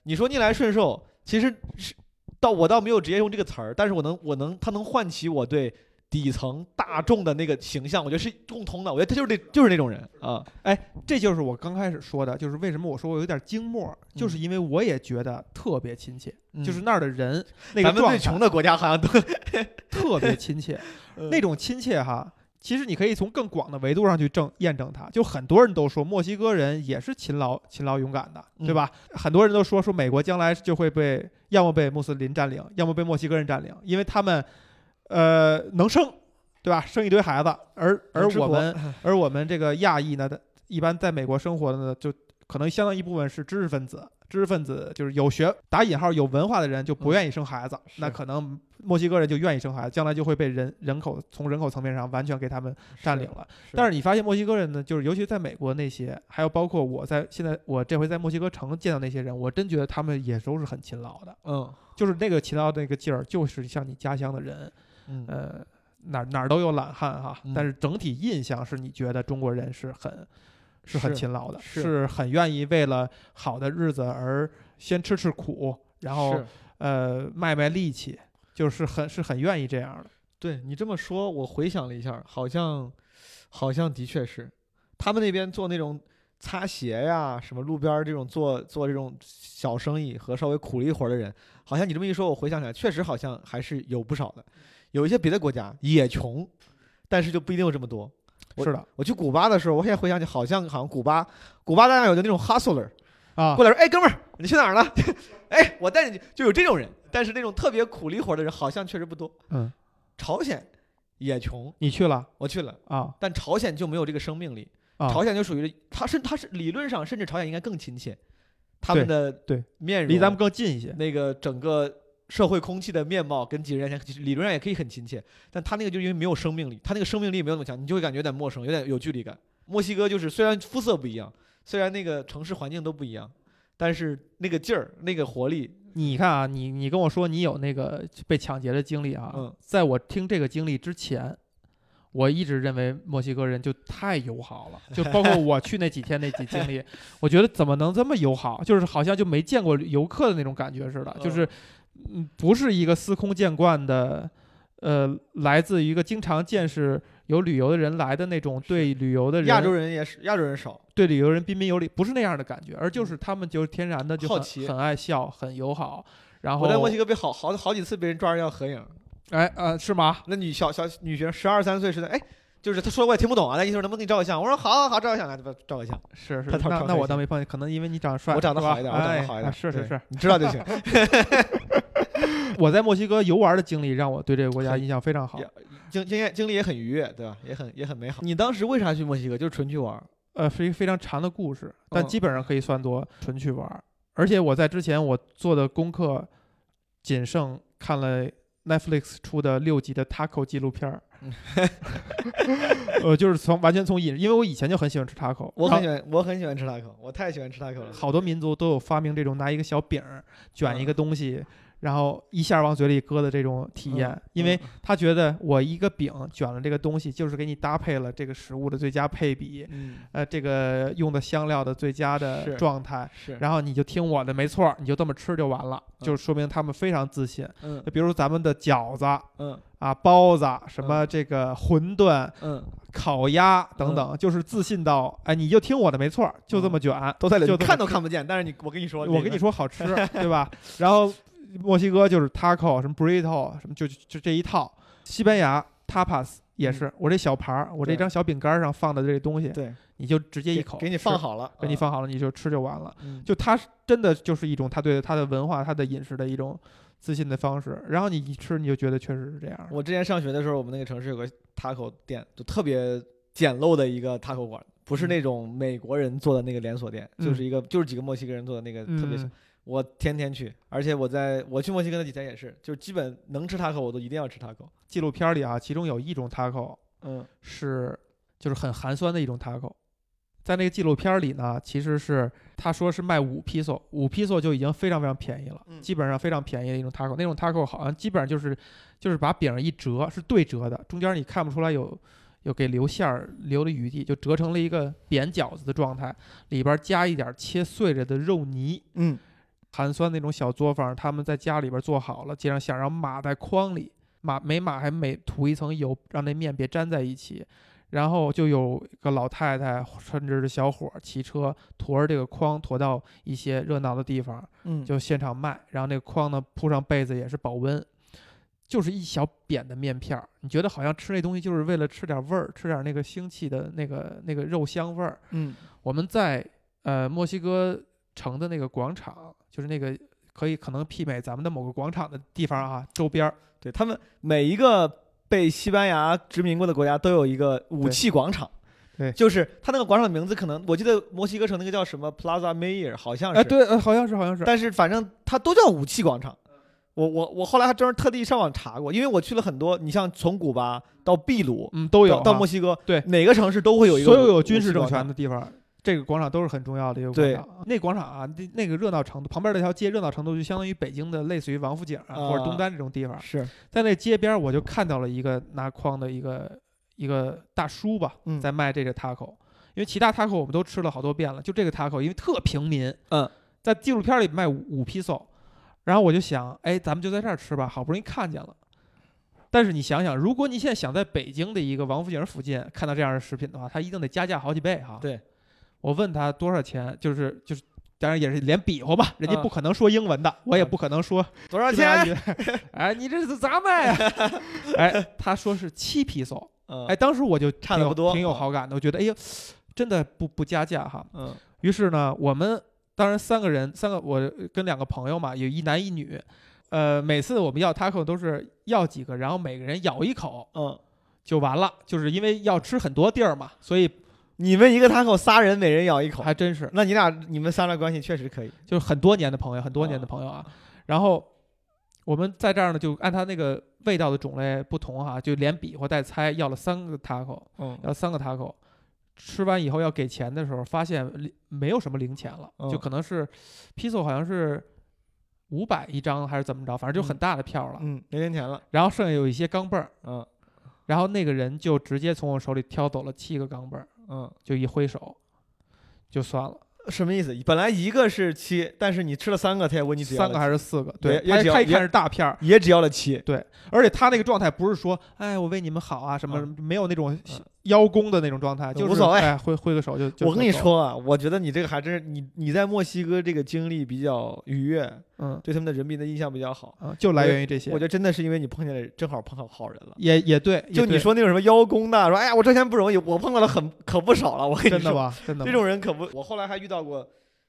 S2: 你说逆来顺受，其实是倒我倒没有直接用这个词儿，但是我能我能它能唤起我对底层大众的那个形象，我觉得是共通的。我觉得他就是那就是那种人啊，哎
S1: 这就是我刚开始说的，就是为什么我说我有点惊默，就是因为我也觉得特别亲切，就是那儿的人那个
S2: 嗯咱们最穷的国家好像都 *laughs*
S1: 特别亲切，*laughs* 那种亲切哈。其实你可以从更广的维度上去证验证它，就很多人都说墨西哥人也是勤劳、勤劳、勇敢的，对
S2: 嗯
S1: 吧？很多人都说说美国将来就会被要么被穆斯林占领，要么被墨西哥人占领，因为他们呃能生，对吧？生一堆孩子，而而我们而我们这个亚裔呢，一般在美国生活的呢，就可能相当一部分是知识分子，知识分子，就是有学打引号有文化的人就不愿意生孩子，那可能墨西哥人就愿意生孩子，将来就会被人人口从人口层面上完全给他们占领了。
S2: 是
S1: 但是你发现墨西哥人呢，就是尤其在美国那些，还有包括我在现在我这回在墨西哥城见到那些人，我真觉得他们也都是很勤劳的，
S2: 嗯
S1: 就是那个勤劳的那个劲儿，就是像你家乡的人，
S2: 嗯
S1: 呃，哪儿哪儿都有懒汉哈，
S2: 嗯
S1: 但是整体印象是你觉得中国人是很是很勤劳的，
S2: 是
S1: 很愿意为了好的日子而先吃吃苦，然后呃卖卖力气，就是很是很愿意这样的。
S2: 对你这么说，我回想了一下，好像好像的确是，他们那边做那种擦鞋呀，什么路边儿这种做做这种小生意和稍微苦力活儿的人，好像你这么一说，我回想起来，确实好像还是有不少的。有一些别的国家也穷，但是就不一定有这么多。
S1: 是的
S2: 我去古巴的时候，我现在回想起，好像好像古巴古巴当然有的那种 hustler
S1: 啊
S2: 过，来说，哎，哥们儿，你去哪儿了？*laughs* 哎，我带你去，就有这种人。但是那种特别苦力活的人，好像确实不多。
S1: 嗯，
S2: 朝鲜也穷，
S1: 你去了
S2: 我去了，
S1: 啊
S2: 但朝鲜就没有这个生命力。
S1: 啊，
S2: 朝鲜就属于它是它是理论上甚至朝鲜应该更亲切，他们的
S1: 对
S2: 面容
S1: 离咱们更近一些。
S2: 那个整个社会空气的面貌跟几十年前其实理论上也可以很亲切，但他那个就因为没有生命力，他那个生命力没有那么强，你就会感觉有点陌生，有点有距离感。墨西哥就是虽然肤色不一样，虽然那个城市环境都不一样，但是那个劲儿、那个活力，
S1: 你看啊，你你跟我说你有那个被抢劫的经历啊，
S2: 嗯
S1: 在我听这个经历之前，我一直认为墨西哥人就太友好了，*laughs* 就包括我去那几天那几经历，我觉得怎么能这么友好？就是好像就没见过游客的那种感觉似的，就是嗯，不是一个司空见惯的。呃，来自于一个经常见识有旅游的人来的那种对旅游的人，
S2: 亚洲人也是亚洲人少，
S1: 对旅游人彬彬有礼，不是那样的感觉，而就是他们就天然的就很
S2: 好奇
S1: 很爱笑，很友好。然后
S2: 我在墨西哥被好好好几次被人抓着要合影，
S1: 哎呃是吗？
S2: 那女小小女学生十二三岁似的，哎，就是他说我也听不懂啊，那意思是能不能给你照个相？我说好好好，照个相来，照照个相。
S1: 是是，那那我倒没碰见，可能因为你长得帅，
S2: 我长得好一点，我长得
S1: 哎
S2: 好一点，
S1: 是是是，，
S2: 你知道就行。*laughs* *laughs*
S1: 我在墨西哥游玩的经历让我对这个国家印象非常好。
S2: 经经验经历也很愉悦，对吧？也很也很美好。你当时为啥去墨西哥？就是纯去玩。
S1: 呃，是一个非常长的故事，但
S2: 嗯
S1: 基本上可以算作纯去玩儿。而且我在之前我做的功课，仅剩看了 Netflix 出的六集的 Taco 纪录片儿。*laughs* 呃，就是从完全从饮，因为我以前就很喜欢吃 taco，
S2: 我很喜欢，我很喜欢吃 taco，我太喜欢吃 taco 了。
S1: 好多民族都有发明这种拿一个小饼儿卷一
S2: 嗯
S1: 个东西，然后一下往嘴里搁的这种体验，
S2: 嗯
S1: 因为
S2: 嗯
S1: 他觉得我一个饼卷了这个东西，就是给你搭配了这个食物的最佳配比，
S2: 嗯，
S1: 呃，这个用的香料的最佳的状态，然后你就听我的，没错儿，你就这么吃就完了，
S2: 嗯。
S1: 就说明他们非常自信。
S2: 嗯。
S1: 就比如咱们的饺子
S2: 嗯。
S1: 啊、包子、什么这个馄饨、
S2: 嗯，
S1: 烤鸭等等，就是自信到，哎，你就听我的，没错儿，就这么卷。
S2: 都在里，
S1: 就
S2: 看都看不见，但是你，我跟你说，
S1: 我跟你，说好吃，对吧？然后墨西哥就是 taco 什么 burrito 什么就就这一套，西班牙 tapas 也是，我这小盘儿，我这张小饼干上放的这东西，
S2: 对，
S1: 你就直接一口
S2: 给给你放，好了，
S1: 给你放好了，你就吃就完了。
S2: 嗯。
S1: 就它真的就是一种他对他的文化、他的饮食的一种自信的方式，然后你一吃你就觉得确实是这样。
S2: 我之前上学的时候，我们那个城市有个 taco 店，就特别简陋的一个 taco 馆，不是那种美国人做的那个连锁店，
S1: 嗯
S2: 就是一个就是几个墨西哥人做的那个特别小。
S1: 嗯
S2: 我天天去，而且我在我去墨西哥那几天也是，就是基本能吃 taco 我都一定要吃 taco。
S1: 纪录片里啊，其中有一种 taco
S2: 嗯
S1: 是就是很寒酸的一种 taco，在那个纪录片里呢，其实是他说是卖五披索，五披索就已经非常非常便宜了，
S2: 嗯
S1: 基本上非常便宜的一种 taco。那种 taco 好像基本上就是就是把饼一折，是对折的，中间你看不出来有有给留馅儿留的余地，就折成了一个扁饺子的状态，里边加一点切碎了的肉泥。
S2: 嗯
S1: 寒酸那种小作坊，他们在家里边做好了，接上馅儿，然后码在筐里，码每码还每涂一层油，让那面别粘在一起。然后就有个老太太甚至是小伙儿骑车驮着这个筐驮到一些热闹的地方，
S2: 嗯，
S1: 就现场卖。然后那个筐呢铺上被子也是保温，就是一小扁的面片儿。你觉得好像吃那东西就是为了吃点味儿，吃点那个腥气的那个那个肉香味儿。
S2: 嗯
S1: 我们在呃墨西哥城的那个广场，就是那个可以可能媲美咱们的某个广场的地方啊，周边儿
S2: 对他们每一个被西班牙殖民过的国家都有一个武器广场，
S1: 对
S2: 就是它那个广场的名字可能我记得墨西哥城那个叫什么 Plaza Mayor 好像是，
S1: 哎，对，呃好像是，好像是。
S2: 但是反正它都叫武器广场。我我我后来还专门特地上网查过，因为我去了很多，你像从古巴到秘鲁，
S1: 嗯，都有
S2: 到到墨西哥，
S1: 对
S2: 哪个城市都会有一个
S1: 所有有军事政权的地方，这个广场都是很重要的一个广
S2: 对
S1: 场。那广场啊，那那个热闹程度，旁边那条街热闹程度就相当于北京的类似于王府井啊、或者东
S2: 啊
S1: 单这种地方。
S2: 是
S1: 在那街边儿，我就看到了一个拿筐的一个一个大叔吧，
S2: 嗯
S1: 在卖这个 taco。因为其他 taco 我们都吃了好多遍了，就这个 taco 因为特平民，
S2: 嗯，
S1: 在纪录片里卖五五 piso，然后我就想，哎，咱们就在这儿吃吧，好不容易看见了。但是你想想，如果你现在想在北京的一个王府井附近看到这样的食品的话，它一定得加价好几倍哈。
S2: 对，
S1: 我问他多少钱，就是就是，当然也是连比划吧，人家
S2: 啊
S1: 不可能说英文的，我也
S2: 啊
S1: 不可能说
S2: 多少钱？*laughs*
S1: 哎，你这是咋卖呀？*laughs* 哎，他说是七披索。
S2: 嗯
S1: 哎，当时我就
S2: 差得不多
S1: 挺有
S2: 啊
S1: 好感的。我觉得，哎呦，真的不不加价哈。
S2: 嗯
S1: 于是呢，我们当然三个人，三个我跟两个朋友嘛，有一男一女。呃，每次我们要 taco 都是要几个，然后每个人咬一口
S2: 嗯，
S1: 就完了，就是因为要吃很多地儿嘛，所以
S2: 你们一个摊口仨人每人咬一口，
S1: 还真是
S2: 那你俩你们仨的关系确实可以。
S1: 就是很多年的朋友，很多年的朋友啊。然后我们在这儿呢，就按他那个味道的种类不同哈、就连比划带猜，要了三个 taco，
S2: 嗯
S1: 要三个 taco。吃完以后要给钱的时候，发现零没有什么零钱了，就
S2: 嗯
S1: 可能是 piso 好像是五百一张还是怎么着，反正就很大的票了。
S2: 嗯，没零钱了。
S1: 然后剩下有一些钢镚儿，
S2: 嗯
S1: 然后那个人就直接从我手里挑走了七个钢镚儿，
S2: 嗯，
S1: 就一挥手就算了。
S2: 什么意思？本来一个是七，但是你吃了三个，他也问你只要
S1: 三个还
S2: 是
S1: 是四个？对，他他一看是大片儿，
S2: 也只要了七。
S1: 对而且他那个状态不是说，哎，我为你们好啊，什么、
S2: 嗯
S1: 没有那种邀功的那种状态，就是
S2: 无所谓
S1: 哎，挥挥个手就就。
S2: 我跟你，说啊，我觉得你这个还真是你你在墨西哥这个经历比较愉悦，
S1: 嗯
S2: 对他们的人民的印象比较好。
S1: 嗯，就来源于这些。
S2: 我觉得真的是因为你碰见了正好碰到好人了。
S1: 也也对，
S2: 就你说那种什么邀功的，说哎呀我挣钱不容易，我碰到了很可不少了。我跟你说，
S1: 真的吧？真的
S2: 这种人可不，我后来还遇到过，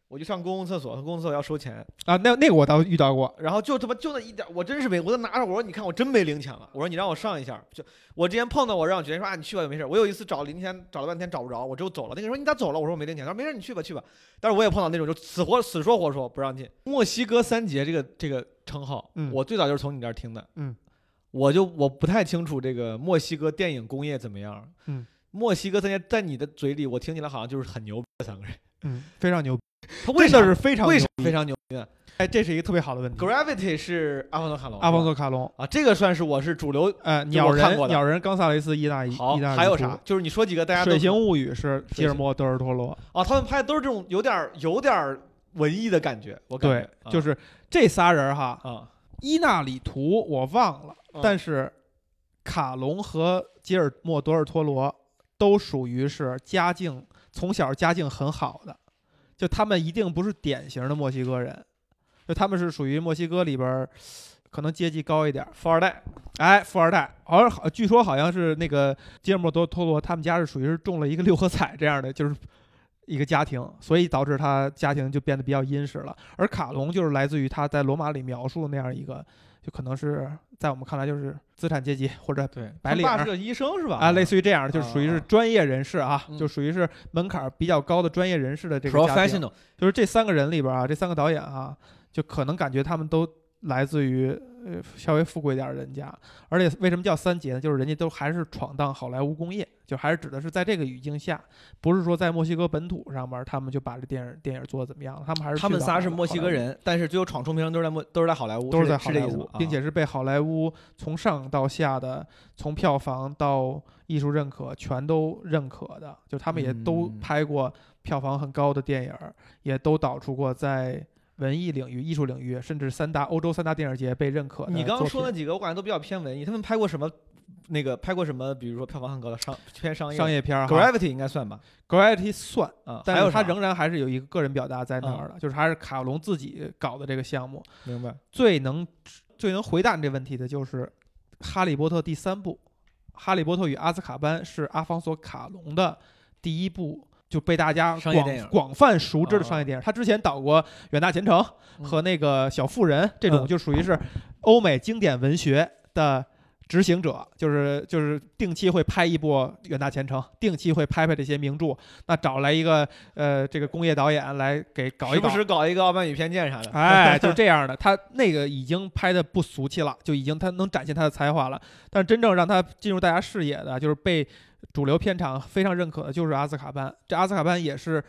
S2: 我就上公共厕所，公共厕所要收钱，
S1: 啊，那那个我倒遇到过，
S2: 然后就他妈就那一点，我真是没，我都拿着，我说你看我真没零钱了，我说你让我上一下，就我之前碰到我让我觉得说啊你去吧没事，我有一次找零钱找了半天找不着，我之后走了，那个人说你咋走了？我说我没零钱，他说没事你去吧去吧，但是我也碰到那种就死活死说活说不让进。墨西哥三杰这个这个称号，
S1: 嗯
S2: 我最早就是从你这儿听的，
S1: 嗯，
S2: 我就我不太清楚这个墨西哥电影工业怎么样，
S1: 嗯，
S2: 墨西哥三杰在你的嘴里我听起来好像就是很牛逼的三个人，
S1: 嗯，非常牛真的是非常
S2: 非常牛逼呢？
S1: 哎，这是一个特别好的问题。
S2: ？Gravity 是阿方索卡隆，
S1: 阿方索卡隆，
S2: 啊，这个算是我是主流。
S1: 呃，鸟人，鸟人，冈萨雷斯，意大利，
S2: 好还有啥？就是你说几个大家都
S1: 水形物语是吉尔莫·德尔托罗，
S2: 哦，他们拍的都是这种有点儿有点儿文艺的感觉，我感
S1: 对
S2: 觉，啊。
S1: 就是这仨人哈，
S2: 啊，
S1: 伊纳里图我忘了，
S2: 嗯。
S1: 但是卡隆和吉尔莫·德尔托罗都属于是家境从小家境很好的，就他们一定不是典型的墨西哥人，就他们是属于墨西哥里边可能阶级高一点，
S2: 富二代，
S1: 哎，富二代，好像好，据说好像是那个吉尔莫多托罗他们家是属于是中了一个六合彩这样的，就是一个家庭，所以导致他家庭就变得比较殷实了。而卡隆就是来自于他在罗马里描述的那样一个，就可能是在我们看来就是资产阶级或者
S2: 对，
S1: 白领
S2: 爸是个医生是吧？
S1: 啊，类似于这样的，就是属于是
S2: 啊
S1: 专业人士啊，
S2: 嗯
S1: 就属于是门槛儿比较高的专业人士的这个家庭。
S2: professional，
S1: 就是这三个人里边啊，这三个导演啊，就可能感觉他们都来自于呃稍微富贵点人家，而且为什么叫三杰呢？就是人家都还是闯荡好莱坞工业，就还是指的是在这个语境下，不是说在墨西哥本土上面他们就把这电影电影做的怎么样，他们还是
S2: 他们仨是墨西。哥人，但是最后闯出名都是在墨都是在好莱坞，
S1: 都是在好莱坞并且是被好莱坞从上到下的，从票房到艺术认可全都认可的，就他们也都
S2: 嗯
S1: 拍过票房很高的电影儿，也都导出过在文艺领域、艺术领域，甚至三大欧洲三大电影节被认可
S2: 你刚刚说那几个，我感觉都比较偏文艺。他们拍过什么？那个拍过什么？比如说票房很高的商 *laughs* 偏商业
S1: 商业片儿
S2: Gravity 应该算吧
S1: ？Gravity 算，
S2: 啊，
S1: 但
S2: 还有啥
S1: 是它仍然还是有一个个人表达在那儿的，就是还是卡隆自己搞的这个项目。
S2: 明白？
S1: 最能最能回答你这问题的就是《哈利波特》第三部，《哈利波特与阿兹卡班》是阿方索卡隆的第一部。就被大家广广泛熟知的
S2: 啊
S1: 商业电影，他之前导过《远大前程》
S2: 嗯
S1: 和那个《小妇人》，这种
S2: 嗯
S1: 就属于是欧美经典文学的执行者，就是就是定期会拍一部《远大前程》，定期会拍拍这些名著。那找来一个呃这个工业导演来给搞一搞，
S2: 时不时搞一个《傲慢与偏见》啥的。
S1: 哎，*laughs* 就是这样的。他那个已经拍的不俗气了，就已经他能展现他的才华了。但是真正让他进入大家视野的，就是被主流片场非常认可的，就是《阿兹卡班》。这《阿兹卡班》也是，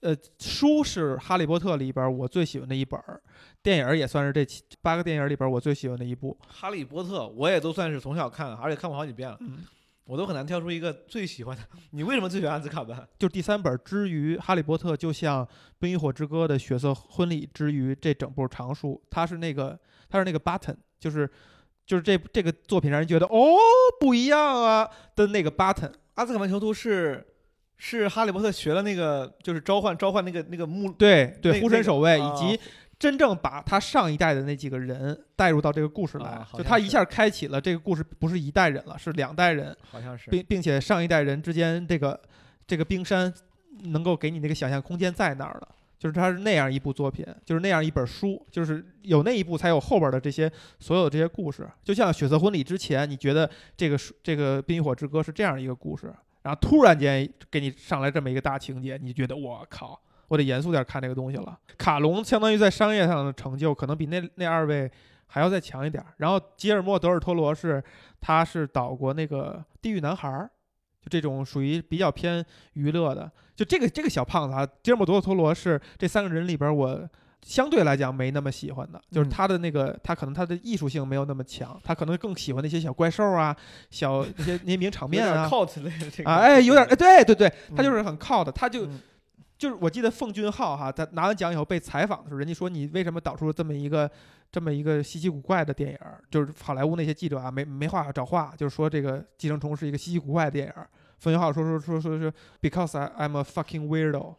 S1: 呃，书是《哈利波特》里边我最喜欢的一本儿，电影也算是这七八个电影里边我最喜欢的一部。
S2: 《哈利波特》我也都算是从小看，而且看过好几遍了，
S1: 嗯，
S2: 我都很难挑出一个最喜欢的。你为什么最喜欢阿兹卡班？
S1: 就第三本之于《哈利波特》，就像《冰与火之歌》的血色婚礼之于这整部长书，它是那个它是那个 button，就是就是这这个作品让人觉得哦不一样啊的那个 button。
S2: 阿兹卡班囚徒是是哈利波特学了那个就是召唤召唤那个那个木
S1: 对对，
S2: 那
S1: 护身守卫
S2: 那个
S1: 以及真正把他上一代的那几个人带入到这个故事来，
S2: 啊
S1: 就他一下开启了这个故事不是一代人了，是两代人，
S2: 好像是
S1: 并并且上一代人之间这个这个冰山能够给你那个想象空间在那儿了。就是它是那样一部作品，就是那样一本书，就是有那一部才有后边的这些所有这些故事。就像《血色婚礼》之前，你觉得这个这个《冰与火之歌》是这样一个故事，然后突然间给你上来这么一个大情节，你觉得我靠，我得严肃点看这个东西了。卡隆相当于在商业上的成就，可能比那那二位还要再强一点。然后吉尔莫·德尔托罗是，他是导过那个《地狱男孩》，就这种属于比较偏娱乐的。就这个这个小胖子啊，吉尔莫·德尔托罗是这三个人里边儿我相对来讲没那么喜欢的，就是
S2: 嗯
S1: 他的那个他可能他的艺术性没有那么强，他可能更喜欢那些小怪兽啊、小那些那些名场面啊。
S2: cult 类的这个
S1: 啊，哎，有点，哎，对对对，他
S2: 嗯
S1: 就是很靠的，他就
S2: 嗯
S1: 就是我记得奉俊昊哈，他拿完奖以后被采访的时候，人家说你为什么导出了这么一个这么一个稀奇古怪的电影？就是好莱坞那些记者啊，没没话找话，就是说这个《寄生虫》是一个稀奇古怪的电影儿。奉俊昊说说说说说，because I I'm a fucking weirdo。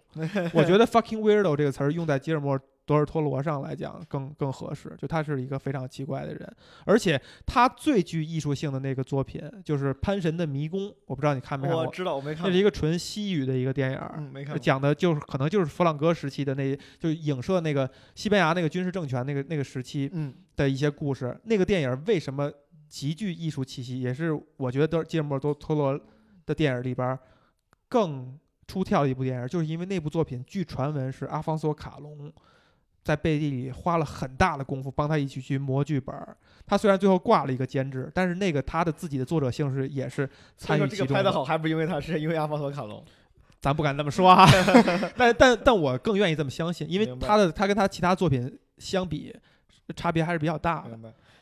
S1: 我觉得 fucking weirdo 这个词儿用在吉尔莫·德尔托罗上来讲更更合适，就他是一个非常奇怪的人，而且他最具艺术性的那个作品就是《潘神的迷宫》，我不知道你看没看过，
S2: 我知道我没看过
S1: 那是，一个纯西语的一个电影。
S2: 嗯，没看过。
S1: 讲的就是可能就是弗朗哥时期的那，就是影射那个西班牙那个军事政权那个那个时期
S2: 嗯，
S1: 的一些故事。那个电影为什么极具艺术气息，也是我觉得德吉尔莫·多托罗的电影里边儿更出挑的一部电影，就是因为那部作品据传闻是阿方索·卡隆在背地里花了很大的功夫帮他一起去磨剧本儿。他虽然最后挂了一个监制，但是那个他的自己的作者性是也是参与其中
S2: 拍的好，还不是因为他，是因为阿方索卡隆。
S1: 咱不敢这么说啊，*laughs* 但但但我更愿意这么相信，因为他的他跟他其他作品相比，差别还是比较大的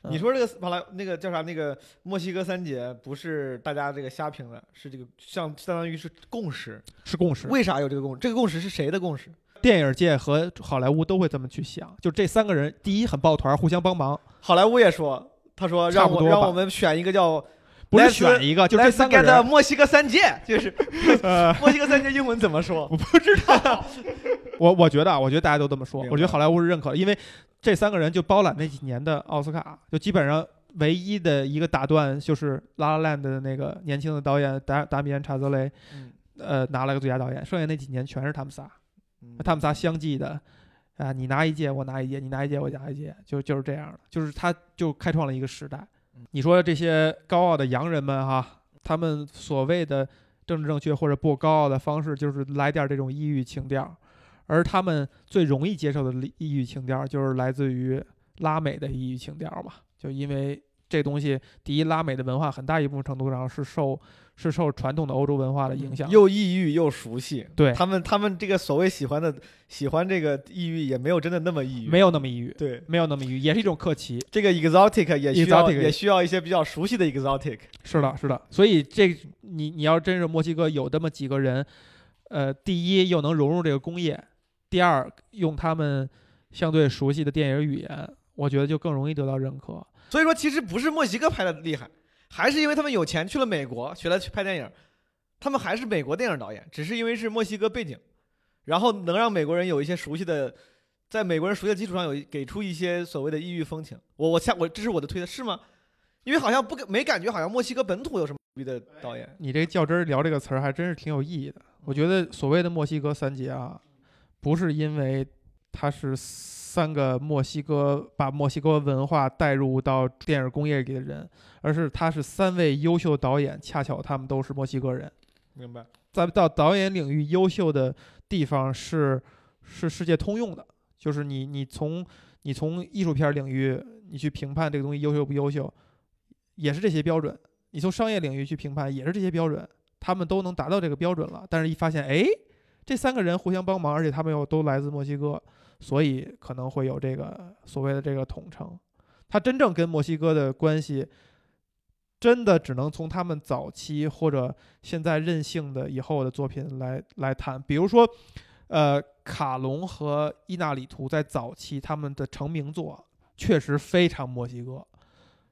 S2: 你说这个马来那个叫啥？那个墨西哥三杰不是大家这个瞎评的，是这个像相当于是共识。
S1: 是共识，
S2: 为啥有这个共识？这个共识是谁的共识？
S1: 电影界和好莱坞都会这么去想，就这三个人，第一很抱团，互相帮忙，
S2: 好莱坞也说，他说让我让我们选一个叫
S1: 不是选一个，就这三个人。
S2: 墨西哥三杰，*laughs* 就是
S1: 呃，*laughs*
S2: 墨西哥三杰英文怎么说？
S1: 我不知道，*laughs* 我我觉得啊，我觉得大家都这么说，我觉得好莱坞是认可的，因为这三个人就包揽那几年的奥斯卡，就基本上唯一的一个打断就是《拉拉 land》的那个年轻的导演达达米安·查泽雷，
S2: 嗯。
S1: 呃，拿了个最佳导演，剩下那几年全是他们仨。
S2: 嗯
S1: 他们仨相继的，啊，你拿一届，我拿一届，你拿一届，我拿一届，就就是这样的，就是他就开创了一个时代
S2: 嗯。
S1: 你说这些高傲的洋人们哈，他们所谓的政治正确或者不高傲的方式，就是来点这种异域情调，而他们最容易接受的异域情调，就是来自于拉美的异域情调嘛，就因为。这东西，第一，拉美的文化很大一部分程度上是受是受传统的欧洲文化的影响，
S2: 又异域又熟悉。
S1: 对
S2: 他们，他们这个所谓喜欢的喜欢这个异域，也没有真的那么异域。
S1: 没有那么异域，
S2: 对，
S1: 没有那么异域，也是一种客气。
S2: 这个 exotic 也需要
S1: Exotic
S2: 也需要一些比较熟悉的 exotic。
S1: 是的，是的，所以这你你要真是墨西哥有这么几个人，呃，第一又能融入这个工业，第二用他们相对熟悉的电影语言，我觉得就更容易得到认可。
S2: 所以说，其实不是墨西哥拍的厉害，还是因为他们有钱去了美国学了去拍电影，他们还是美国电影导演，只是因为是墨西哥背景，然后能让美国人有一些熟悉的，在美国人熟悉的基础上有给出一些所谓的异域风情。我我下我这是我的推测是吗？因为好像不没感觉，好像墨西哥本土有什么牛逼的导演。
S1: 你这较真儿聊这个词儿还真是挺有意义的。我觉得所谓的墨西哥三杰啊，不是因为他是三个墨西哥把墨西哥文化带入到电影工业里的人，而是他是三位优秀导演，恰巧他们都是墨西哥人。
S2: 明白。
S1: 在到导演领域优秀的地方是是世界通用的，就是你你从你从艺术片领域你去评判这个东西优秀不优秀，也是这些标准；你从商业领域去评判也是这些标准，他们都能达到这个标准了。但是，一发现，哎，这三个人互相帮忙，而且他们又都来自墨西哥，所以可能会有这个所谓的这个统称。他真正跟墨西哥的关系。真的只能从他们早期或者现在任性的以后的作品来来谈，比如说，呃，卡隆和伊纳里图在早期他们的成名作确实非常墨西哥，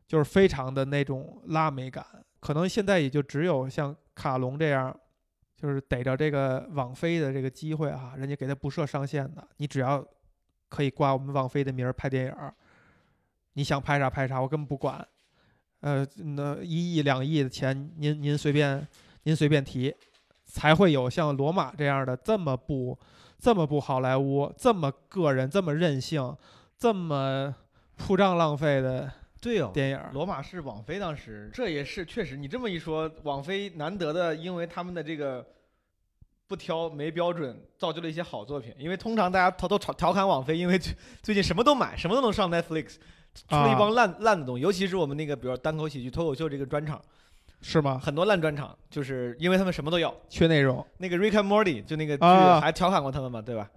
S1: 就是非常的那种拉美感。可能现在也就只有像卡隆这样，就是逮着这个网飞的这个机会啊，人家给他不设上限的，你只要可以挂我们网飞的名儿拍电影儿，你想拍啥拍啥，我根本不管。呃，那一亿两亿的钱，您您随便您随便提，才会有像罗马这样的这么不这么不好莱坞，这么个人，这么任性，这么铺张浪费的
S2: 对哦，
S1: 电影。
S2: 罗马是网飞当时，这也是确实，你这么一说，网飞难得的，因为他们的这个不挑没标准，造就了一些好作品。因为通常大家都都调调侃网飞，因为最最近什么都买，什么都能上 Netflix。出了一帮烂烂的东西，尤其是我们那个，比如单口喜剧、脱口秀这个专场，
S1: 是吗？
S2: 很多烂专场，就是因为他们什么都要，
S1: 缺内容。
S2: 那个 Rick and Morty 就那个剧还调侃过他们嘛，对吧？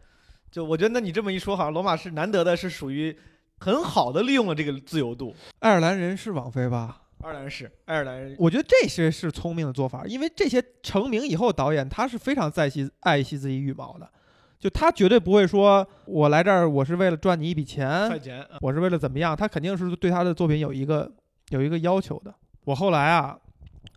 S2: 就我觉得，那你这么一说，好像罗马是难得的，是属于很好的利用了这个自由度。
S1: 爱尔兰人是网飞吧？
S2: 爱尔兰是爱尔兰人，
S1: 我觉得这些是聪明的做法，因为这些成名以后导演他是非常在惜爱惜自己羽毛的。就他绝对不会说，我来这儿我是为了赚你一笔钱，我是为了怎么样？他肯定是对他的作品有一个有一个要求的。我后来啊，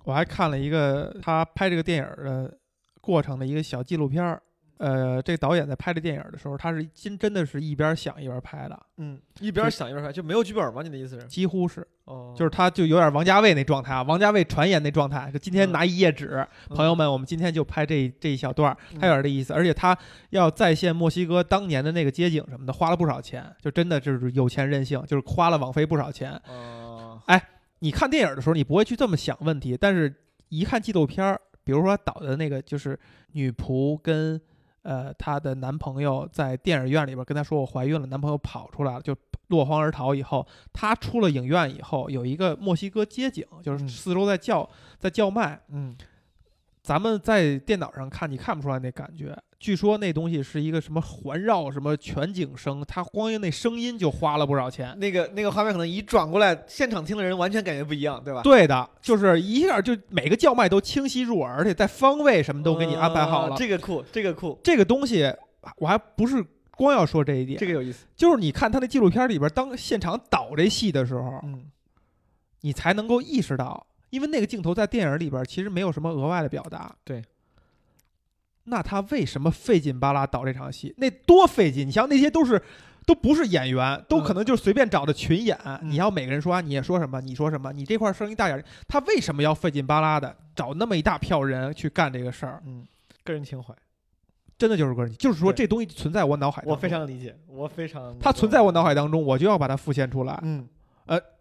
S1: 我还看了一个他拍这个电影的过程的一个小纪录片儿。呃，这个导演在拍这电影的时候，他是真真的是一边想一边拍的。
S2: 嗯，一边想一边拍，就没有剧本吗？你的意思是？
S1: 几乎是。
S2: 哦。
S1: 就是他，就有点王家卫那状态啊。王家卫传言那状态，就今天拿一页纸，朋友们，我们今天就拍这这一小段，他有点这意思。而且他要再现墨西哥当年的那个街景什么的，花了不少钱，就真的就是有钱任性，就是花了网飞不少钱。
S2: 哦。
S1: 哎，你看电影的时候，你不会去这么想问题，但是一看纪录片儿，比如说导的那个，就是女仆跟。呃，她的男朋友在电影院里边跟她说我怀孕了，男朋友跑出来了，就落荒而逃。以后她出了影院以后，有一个墨西哥街景，就是四周在叫在叫卖。
S2: 嗯，
S1: 咱们在电脑上看，你看不出来那感觉。据说那东西是一个什么环绕什么全景声，它光用那声音就花了不少钱。
S2: 那个那个画面可能一转过来，现场听的人完全感觉不一样，对吧？
S1: 对的，就是一下就每个叫卖都清晰入耳，而且在方位什么都给你安排好了。
S2: 这个酷，这个酷，
S1: 这个东西我还不是光要说这一点，
S2: 这个有意思。
S1: 就是你看他那纪录片里边，当现场导这戏的时候，
S2: 嗯，
S1: 你才能够意识到，因为那个镜头在电影里边其实没有什么额外的表达。
S2: 对。
S1: 那他为什么费劲巴拉导这场戏？那多费劲！你像那些都是，都不是演员，都可能就是随便找的群演。你要每个人说啊，你也说什么？你说什么？你这块声音大点。他为什么要费劲巴拉的找那么一大票人去干这个事儿？
S2: 嗯，个人情怀，
S1: 真的就是个人，就是说这东西存在我脑海。
S2: 我非常理解，我非常。
S1: 他存在我脑海当中，我就要把它复现出来。
S2: 嗯。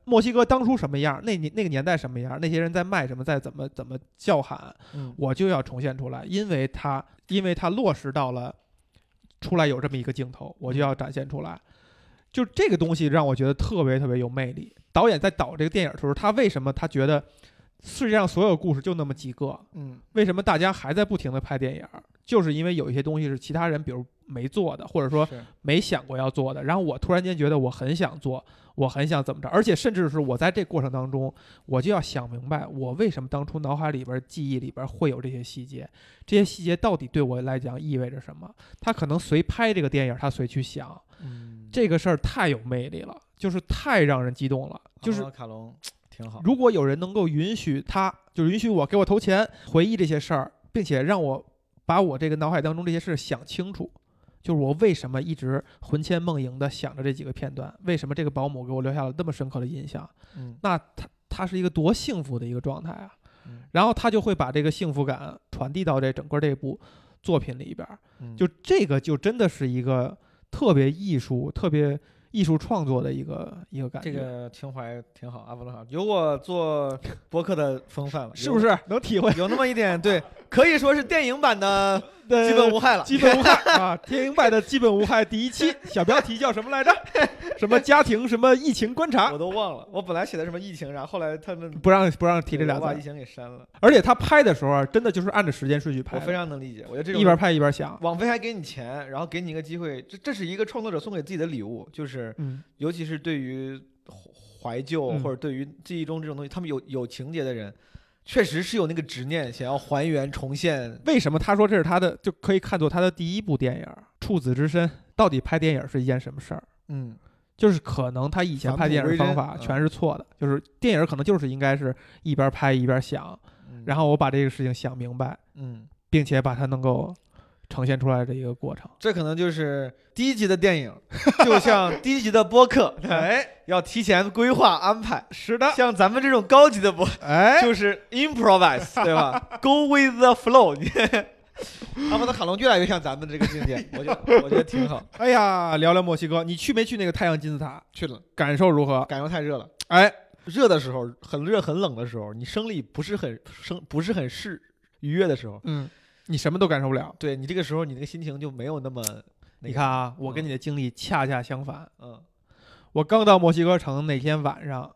S1: 呃，墨西哥当初什么样？那年那个年代什么样？那些人在卖什么？在怎么怎么叫喊？我就要重现出来，因为他因为他落实到了出来有这么一个镜头，我就要展现出来。就这个东西让我觉得特别特别有魅力。导演在导这个电影的时候，他为什么他觉得世界上所有故事就那么几个？
S2: 嗯，
S1: 为什么大家还在不停的拍电影？就是因为有一些东西是其他人比如没做的，或者说没想过要做的。然后我突然间觉得我很想做。我很想怎么着，而且甚至是我在这过程当中，我就要想明白，我为什么当初脑海里边、记忆里边会有这些细节，这些细节到底对我来讲意味着什么？他可能随拍这个电影，他随去想，这个事儿太有魅力了，就是太让人激动了。就是
S2: 卡隆 *tsk* 挺好。
S1: 如果有人能够允许他，就允许我给我投钱，回忆这些事儿，并且让我把我这个脑海当中这些事想清楚。就是我为什么一直魂牵梦萦的想着这几个片段？为什么这个保姆给我留下了那么深刻的印象？
S2: 嗯，
S1: 那他他是一个多幸福的一个状态啊！
S2: 嗯，
S1: 然后他就会把这个幸福感传递到这整个这部作品里边。
S2: 嗯，
S1: 就这个就真的是一个特别艺术、特别艺术创作的一个一个感觉，
S2: 这个情怀挺好，阿波罗好，有我做博客的风范了，*laughs*
S1: 是不是能体会？
S2: 有那么一点，对，可以说是电影版的 *laughs* 基本无害了，
S1: 基本无害啊！电影版的基本无害第一期 *laughs* 小标题叫什么来着？什么家庭什么疫情观察？
S2: 我都忘了。我本来写的什么疫情，然后后来他们
S1: 不让不让提这俩字，
S2: 把疫情给删了。
S1: 而且他拍的时候啊，真的就是按着时间顺序拍。
S2: 我非常能理解，我觉得这种
S1: 一边拍一边想。
S2: 网飞还给你钱，然后给你一个机会，这这是一个创作者送给自己的礼物，就是，尤其是对于怀旧或者对于记忆中这种东西，他们有有情节的人。确实是有那个执念，想要还原重现。
S1: 为什么他说这是他的，就可以看作他的第一部电影《处子之身》？到底拍电影是一件什么事儿？
S2: 嗯，
S1: 就是可能他以前拍电影方法全是错的，就是电影可能就是应该是一边拍一边想，然后我把这个事情想明白，
S2: 嗯，
S1: 并且把它能够。呈现出来的一个过程，
S2: 这可能就是第一集的电影，就像第一集的播客，*laughs* 哎，*laughs* 要提前规划安排。
S1: 是的，
S2: 像咱们这种高级的播，*laughs*
S1: 哎，
S2: 就是 improvise，对吧？Go with the flow。阿波罗卡隆越来越像咱们这个境界，我觉得我觉得挺好。
S1: 哎呀，聊聊墨西哥，你去没去那个太阳金字塔？
S2: 去了，
S1: 感受如何？
S2: 感受太热了。
S1: 哎，
S2: 热的时候很热，很冷的时候，你生理不是很生不是很适愉悦的时候，
S1: 嗯。你什么都感受不了，
S2: 对你这个时候你那个心情就没有那么，
S1: 你看啊，我跟你的经历恰恰相反，
S2: 嗯，
S1: 我刚到墨西哥城那天晚上，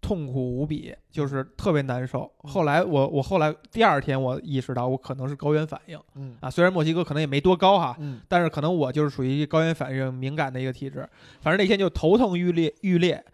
S1: 痛苦无比，就是特别难受。后来我我后来第二天我意识到我可能是高原反应，
S2: 嗯
S1: 啊，虽然墨西哥可能也没多高哈，
S2: 嗯，
S1: 但是可能我就是属于高原反应敏感的一个体质，反正那天就头疼欲裂欲裂。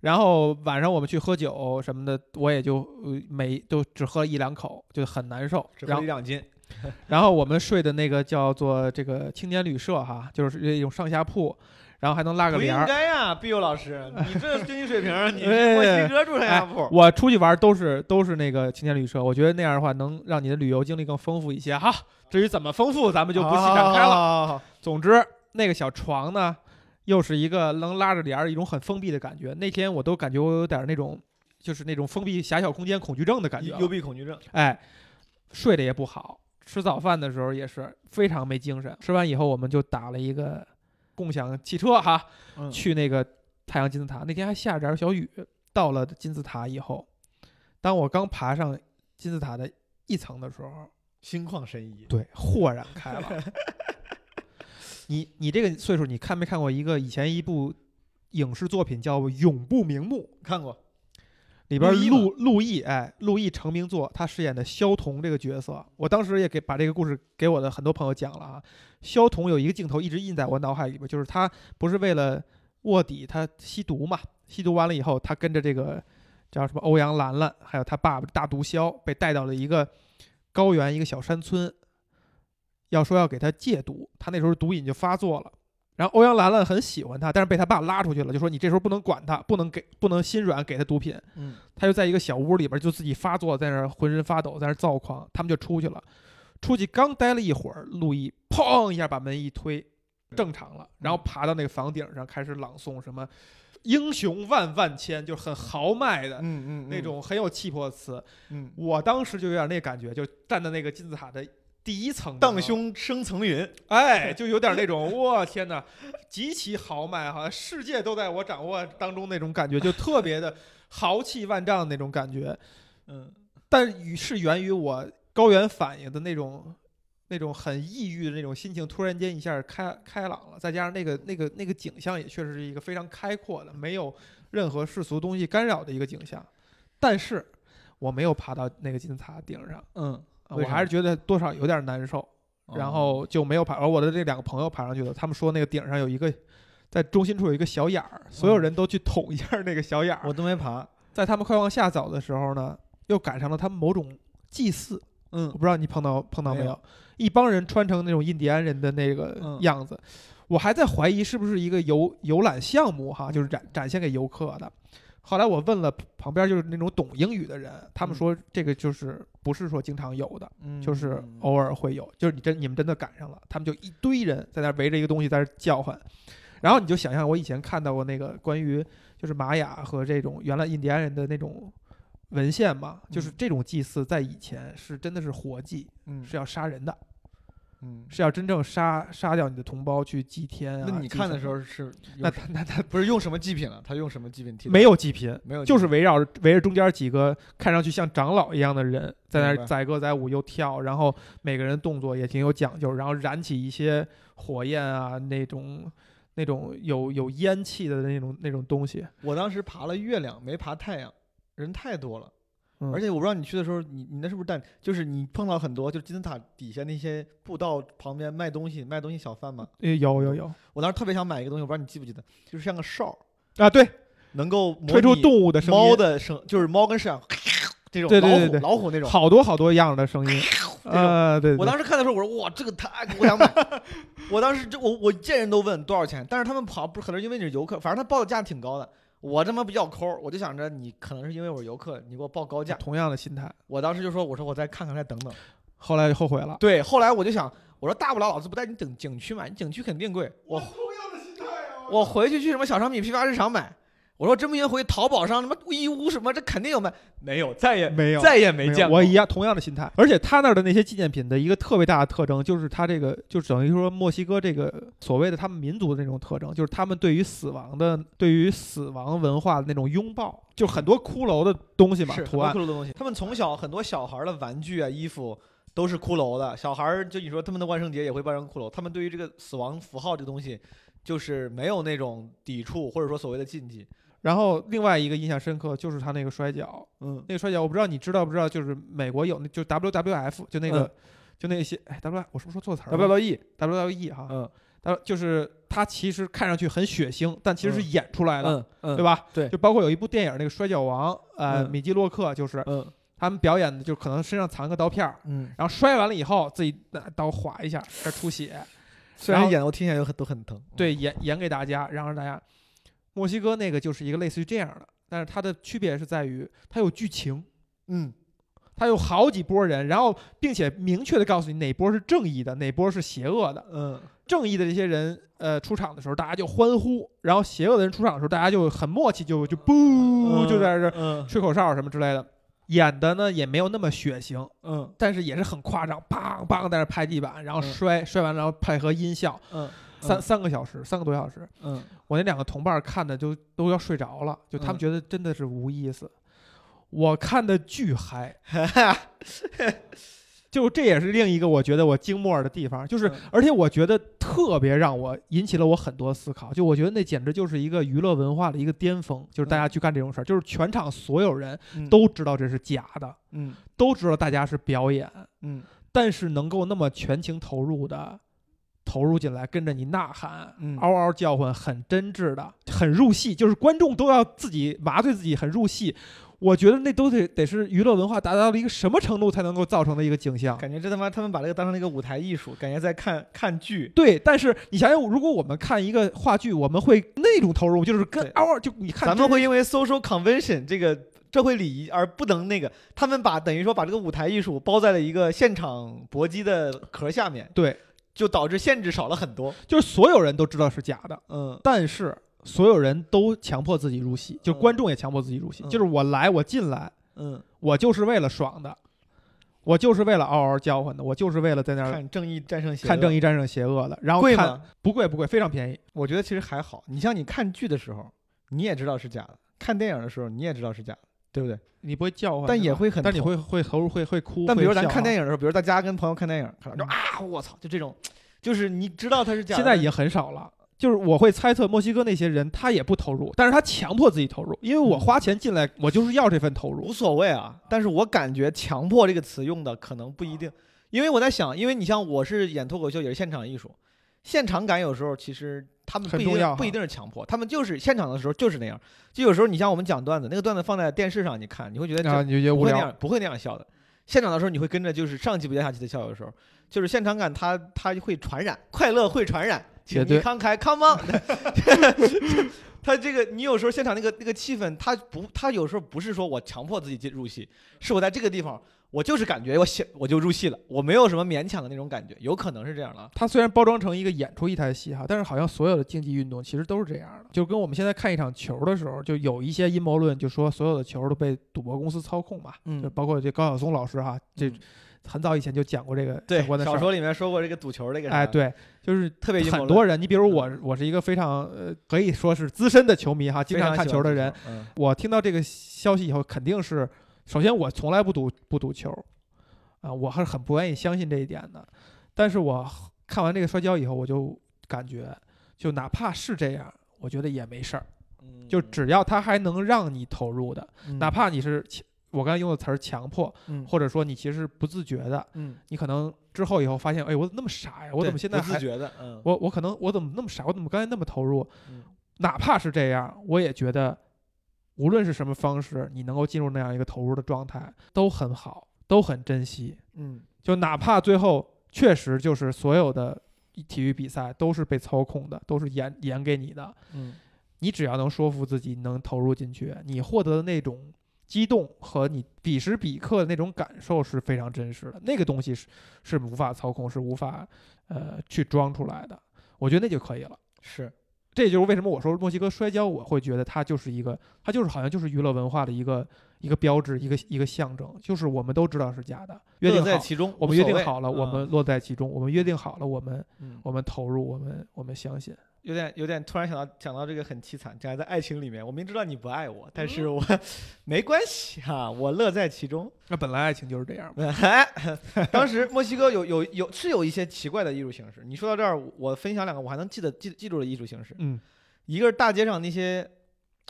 S1: 然后晚上我们去喝酒什么的，我也就每都只喝了一两口，就很难受，
S2: 只喝一两斤。*laughs*
S1: 然后我们睡的那个叫做这个青年旅社哈，就是一种上下铺，然后还能拉个帘儿。
S2: 不应该呀，毕佑老师，你这经济水平，*laughs* 你墨西哥住上下铺。
S1: 我出去玩都是都是那个青年旅社，我觉得那样的话能让你的旅游经历更丰富一些哈。至于怎么丰富，咱们就不细展开了。总之，那个小床呢，又是一个能拉着帘儿，一种很封闭的感觉。那天我都感觉我有点那种，就是那种封闭狭小空间恐惧症的感觉。
S2: 幽闭恐惧症。
S1: 哎，睡得也不好。吃早饭的时候也是非常没精神。吃完以后，我们就打了一个共享汽车哈，去那个太阳金字塔。那天还下着点小雨。到了金字塔以后，当我刚爬上金字塔的一层的时候，
S2: 心旷神怡，
S1: 对，豁然开朗。*laughs* 你你这个岁数，你看没看过一个以前一部影视作品叫《永不瞑目》？
S2: 看过。
S1: 里边陆陆毅，哎，陆毅成名作，他饰演的萧彤这个角色，我当时也给把这个故事给我的很多朋友讲了啊。萧彤有一个镜头一直印在我脑海里边，就是他不是为了卧底，他吸毒嘛，吸毒完了以后，他跟着这个叫什么欧阳兰兰，还有他爸爸大毒枭，被带到了一个高原一个小山村，要说要给他戒毒，他那时候毒瘾就发作了。然后欧阳兰兰很喜欢他，但是被他爸拉出去了，就说你这时候不能管他，不能给，不能心软给他毒品。
S2: 嗯，
S1: 他就在一个小屋里边，就自己发作，在那儿浑身发抖，在那儿躁狂。他们就出去了，出去刚待了一会儿，陆毅砰一下把门一推，正常了，然后爬到那个房顶上开始朗诵什么“英雄万万千”，就很豪迈的，
S2: 嗯嗯，
S1: 那种很有气魄的词。
S2: 嗯，
S1: 我当时就有点那感觉，就站在那个金字塔的。第一层，
S2: 荡胸生层云，
S1: 哎，*laughs* 就有点那种，我天哪，极其豪迈哈，世界都在我掌握当中那种感觉，就特别的豪气万丈那种感觉，
S2: 嗯，
S1: 但是源于我高原反应的那种那种很抑郁的那种心情，突然间一下开开朗了，再加上那个那个那个景象也确实是一个非常开阔的，没有任何世俗东西干扰的一个景象，但是我没有爬到那个金字塔顶上，
S2: 嗯。
S1: 我还是觉得多少有点难受，然后就没有爬。而我的这两个朋友爬上去了，他们说那个顶上有一个，在中心处有一个小眼儿，所有人都去捅一下那个小眼儿。
S2: 我都没爬。
S1: 在他们快往下走的时候呢，又赶上了他们某种祭祀。
S2: 嗯，
S1: 我不知道你碰到碰到没
S2: 有？
S1: 一帮人穿成那种印第安人的那个样子，我还在怀疑是不是一个游游览项目哈，就是展展现给游客的。后来我问了旁边就是那种懂英语的人，他们说这个就是不是说经常有的，就是偶尔会有，就是你真你们真的赶上了，他们就一堆人在那围着一个东西在那叫唤，然后你就想象我以前看到过那个关于就是玛雅和这种原来印第安人的那种文献嘛，就是这种祭祀在以前是真的是活祭，是要杀人的，
S2: 嗯，
S1: 是要真正杀杀掉你的同胞去祭天啊。
S2: 那你看的时
S1: 候，
S2: 是
S1: 那
S2: 用
S1: 他那他
S2: 不是用什么祭品了？他用什么祭品替？
S1: 没有祭品，
S2: 没有，
S1: 就是围绕着围着中间几个看上去像长老一样的人在那儿载歌载舞又跳，然后每个人动作也挺有讲究，然后燃起一些火焰啊那种那种有有烟气的那种那种东西。
S2: 我当时爬了月亮，没爬太阳，人太多了。
S1: 嗯
S2: 而且我不知道你去的时候，你你那是不是但就是你碰到很多，就是金字塔底下那些步道旁边卖东西卖东西小贩嘛。
S1: 诶有有有
S2: 我当时特别想买一个东西，我不知道你记不记得，就是像个哨，
S1: 啊，对，
S2: 能够
S1: 吹出动物的声音，
S2: 猫的声，就是猫跟摄像这种
S1: 对对对对
S2: 老虎老虎那种。
S1: 好多好多样的声音。*laughs*
S2: 啊
S1: 呃，对，对
S2: 我当时看的时候，我说哇，这个太我想买。*laughs* 我当时就我我见人都问多少钱，但是他们跑不是可能因为你是游客，反正他报的价挺高的。我他妈比较抠，我就想着你可能是因为我是游客，你给我报高价。
S1: 同样的心态，
S2: 我当时就说，我说我再看看，再等等。
S1: 后来就后悔了。
S2: 对，后来我就想，我说大不了老子不带你等景区买，你景区肯定贵。我
S1: 同样的心态啊
S2: 我回去去什么小商品批发市场买。我说真不行，回淘宝上什么义乌什么，这肯定有卖。没有，再也
S1: 没有
S2: 再也没见过。
S1: 我一样同样的心态，而且他那儿的那些纪念品的一个特别大的特征，就是他这个就等于说墨西哥这个所谓的他们民族的那种特征，就是他们对于死亡的对于死亡文化的那种拥抱，就很多骷髅的东西嘛
S2: 是
S1: 图案
S2: 很多骷髅的东西。他们从小很多小孩儿的玩具啊、衣服都是骷髅的。小孩儿就你说他们的万圣节也会扮成骷髅，他们对于这个死亡符号这东西，就是没有那种抵触或者说所谓的禁忌。
S1: 然后另外一个印象深刻就是他那个摔跤，
S2: 嗯，
S1: 那个摔跤我不知道你知道不知道，就是美国有那就 WWF 就那个、
S2: 嗯
S1: 就那些哎 W 我是不是说错词儿了 WWE，WWE 哈，
S2: 嗯
S1: 他就是他其实看上去很血腥，但其实是演出来的，
S2: 嗯嗯，
S1: 对？吧？
S2: 对
S1: 就包括有一部电影那个摔跤王，呃，
S2: 嗯
S1: 米基洛克就是
S2: 嗯
S1: 他们表演的，就可能身上藏个刀片儿，
S2: 嗯，
S1: 然后摔完了以后自己拿刀划一下，这儿出血，
S2: 虽
S1: 然后
S2: 演的我听起来就很都很疼。
S1: 对，演演给大家，然后让大家。墨西哥那个就是一个类似于这样的，但是它的区别是在于它有剧情，
S2: 嗯，
S1: 它有好几波人，然后并且明确的告诉你哪波是正义的，哪波是邪恶的。
S2: 嗯。
S1: 正义的这些人，呃，出场的时候大家就欢呼，然后邪恶的人出场的时候，大家就很默契，就就不
S2: 嗯，
S1: 就在这吹口哨什么之类的。演的呢也没有那么血腥，
S2: 嗯。
S1: 但是也是很夸张，砰砰在那拍地板，然后
S2: 嗯。
S1: 摔、摔完，然后配合音效，
S2: 嗯。
S1: 三、三个小时，三个多小时。
S2: 嗯
S1: 我那两个同伴看的就都要睡着了，就他们
S2: 嗯。
S1: 觉得真的是无意思。我看的巨嗨，*laughs* 就这也是另一个我觉得我惊默的地方，就是
S2: 嗯
S1: 而且我觉得特别让我引起了我很多思考，就我觉得那简直就是一个娱乐文化的一个巅峰，就是大家去干这种事儿，就是全场所有人
S2: 嗯。
S1: 都知道这是假的，
S2: 嗯。
S1: 都知道大家是表演，
S2: 嗯。
S1: 但是能够那么全情投入的投入进来，跟着你呐喊，
S2: 嗯
S1: 嗷嗷叫唤，很真挚的，很入戏，就是观众都要自己麻醉自己，很入戏。我觉得那都得得是娱乐文化达到了一个什么程度才能够造成的一个景象。
S2: 感觉这他妈他们把这个当成了一个舞台艺术，感觉在看看剧。
S1: 对，但是你想想，如果我们看一个话剧，我们会那种投入，就是跟嗷嗷就你看
S2: 咱们会因为 social convention 这个社会礼仪而不能那个，他们把等于说把这个舞台艺术包在了一个现场搏击的壳下面，
S1: 对，
S2: 就导致限制少了很多。
S1: 就是所有人都知道是假的，
S2: 嗯
S1: 但是所有人都强迫自己入戏，就
S2: 嗯
S1: 观众也强迫自己入戏，
S2: 嗯
S1: 就是我来，我进来。
S2: 嗯，
S1: 我就是为了爽的，我就是为了嗷嗷叫唤的，我就是为了在那儿
S2: 看正义战胜邪恶，
S1: 看正义战胜邪恶的，然后看？不贵不贵，非常便宜。
S2: 我觉得其实还好。你像你看剧的时候，你也知道是假的；看电影的时候，你也知道是假的，对不对？
S1: 你不会叫唤，
S2: 但也会很
S1: 但你会会投入会会哭。
S2: 但比如咱看电
S1: 影，
S2: 的时候，比如在家跟朋友看电影，看到就
S1: 嗯
S2: 啊，我操，就这种，就是你知道他是假的，
S1: 现在已经很少了。就是我会猜测墨西哥那些人他也不投入，但是他强迫自己投入，因为我
S2: 嗯
S1: 花钱进来，我就是要这份投入
S2: 无。所谓啊。但是我感觉“强迫”这个词用的可能不一定，因为我在想，因为你像我是演脱口秀，也是现场艺术，现场感有时候其实他们不一定不一定是强迫，他们就是现场的时候就是那样。就有时候你像我们讲段子，那个段子放在电视上你看，你会觉得这
S1: 然后你就觉得无聊
S2: 不会那样，，不会那样笑的。现场的时候你会跟着就是上气不接下气的笑，有时候就是现场感它，它会传染，快乐会传染，请你慷慨，come on。*laughs* 他这个，你有时候现场那个那个气氛，他不，他有时候不是说我强迫自己进入戏，是我在这个地方，我就是感觉我想我就入戏了，我没有什么勉强的那种感觉，有可能是这样的啊。
S1: 它虽然包装成一个演出一台戏哈，但是好像所有的竞技运动其实都是这样的，就跟我们现在看一场球的时候，就有一些阴谋论，就说所有的球都被赌博公司操控嘛，
S2: 嗯。
S1: 就包括这高晓松老师哈，这
S2: 嗯。
S1: 很早以前就讲过这个
S2: 对
S1: 相关的。
S2: 小说里面说过这个赌球这个，
S1: 哎，，对，就是
S2: 特别
S1: 很多人，你比如我，我是一个非常呃可以说是资深的球迷哈，经常看球的人。，
S2: 嗯。
S1: 我听到这个消息以后，肯定是首先我从来不赌不赌球，啊，我还是很不愿意相信这一点的。但是我看完这个摔跤以后，我就感觉，就哪怕是这样，我觉得也没事儿，
S2: 嗯
S1: 就只要他还能让你投入的，
S2: 嗯
S1: 哪怕你是我刚才用的词儿强迫，
S2: 嗯
S1: 或者说你其实不自觉的，
S2: 嗯，
S1: 你可能之后以后发现，哎，我怎么那么傻呀？我怎么现在还
S2: 觉的？嗯，
S1: 我我可能我怎么那么傻？我怎么刚才那么投入？
S2: 嗯
S1: 哪怕是这样，我也觉得，无论是什么方式，你能够进入那样一个投入的状态，都很好，都很珍惜。
S2: 嗯
S1: 就哪怕最后确实就是所有的体育比赛都是被操控的，都是演演给你的，
S2: 嗯
S1: 你只要能说服自己能投入进去，你获得的那种激动和你彼时彼刻的那种感受是非常真实的。那个东西是是无法操控，是无法呃去装出来的。我觉得那就可以了。
S2: 是，
S1: 这就是为什么我说墨西哥摔跤，我会觉得它就是一个，它就是好像就是娱乐文化的一个一个标志，一个一个象征，就是我们都知道是假的，约定好，
S2: 在其中，
S1: 我们约定好了，我
S2: 嗯
S1: 们落在其中，我们约定好了，我们
S2: 嗯
S1: 我们投入，我们我们相信。
S2: 有点有点突然想到想到这个很凄惨，这样在爱情里面，我明知道你不爱我，但是
S1: 嗯
S2: 我没关系哈、我乐在其中。
S1: 那本来爱情就是这样嘛。*laughs*
S2: 当时墨西哥有有有是有一些奇怪的艺术形式。你说到这儿，我分享两个我还能记得记记住的艺术形式，
S1: 嗯，
S2: 一个是大街上那些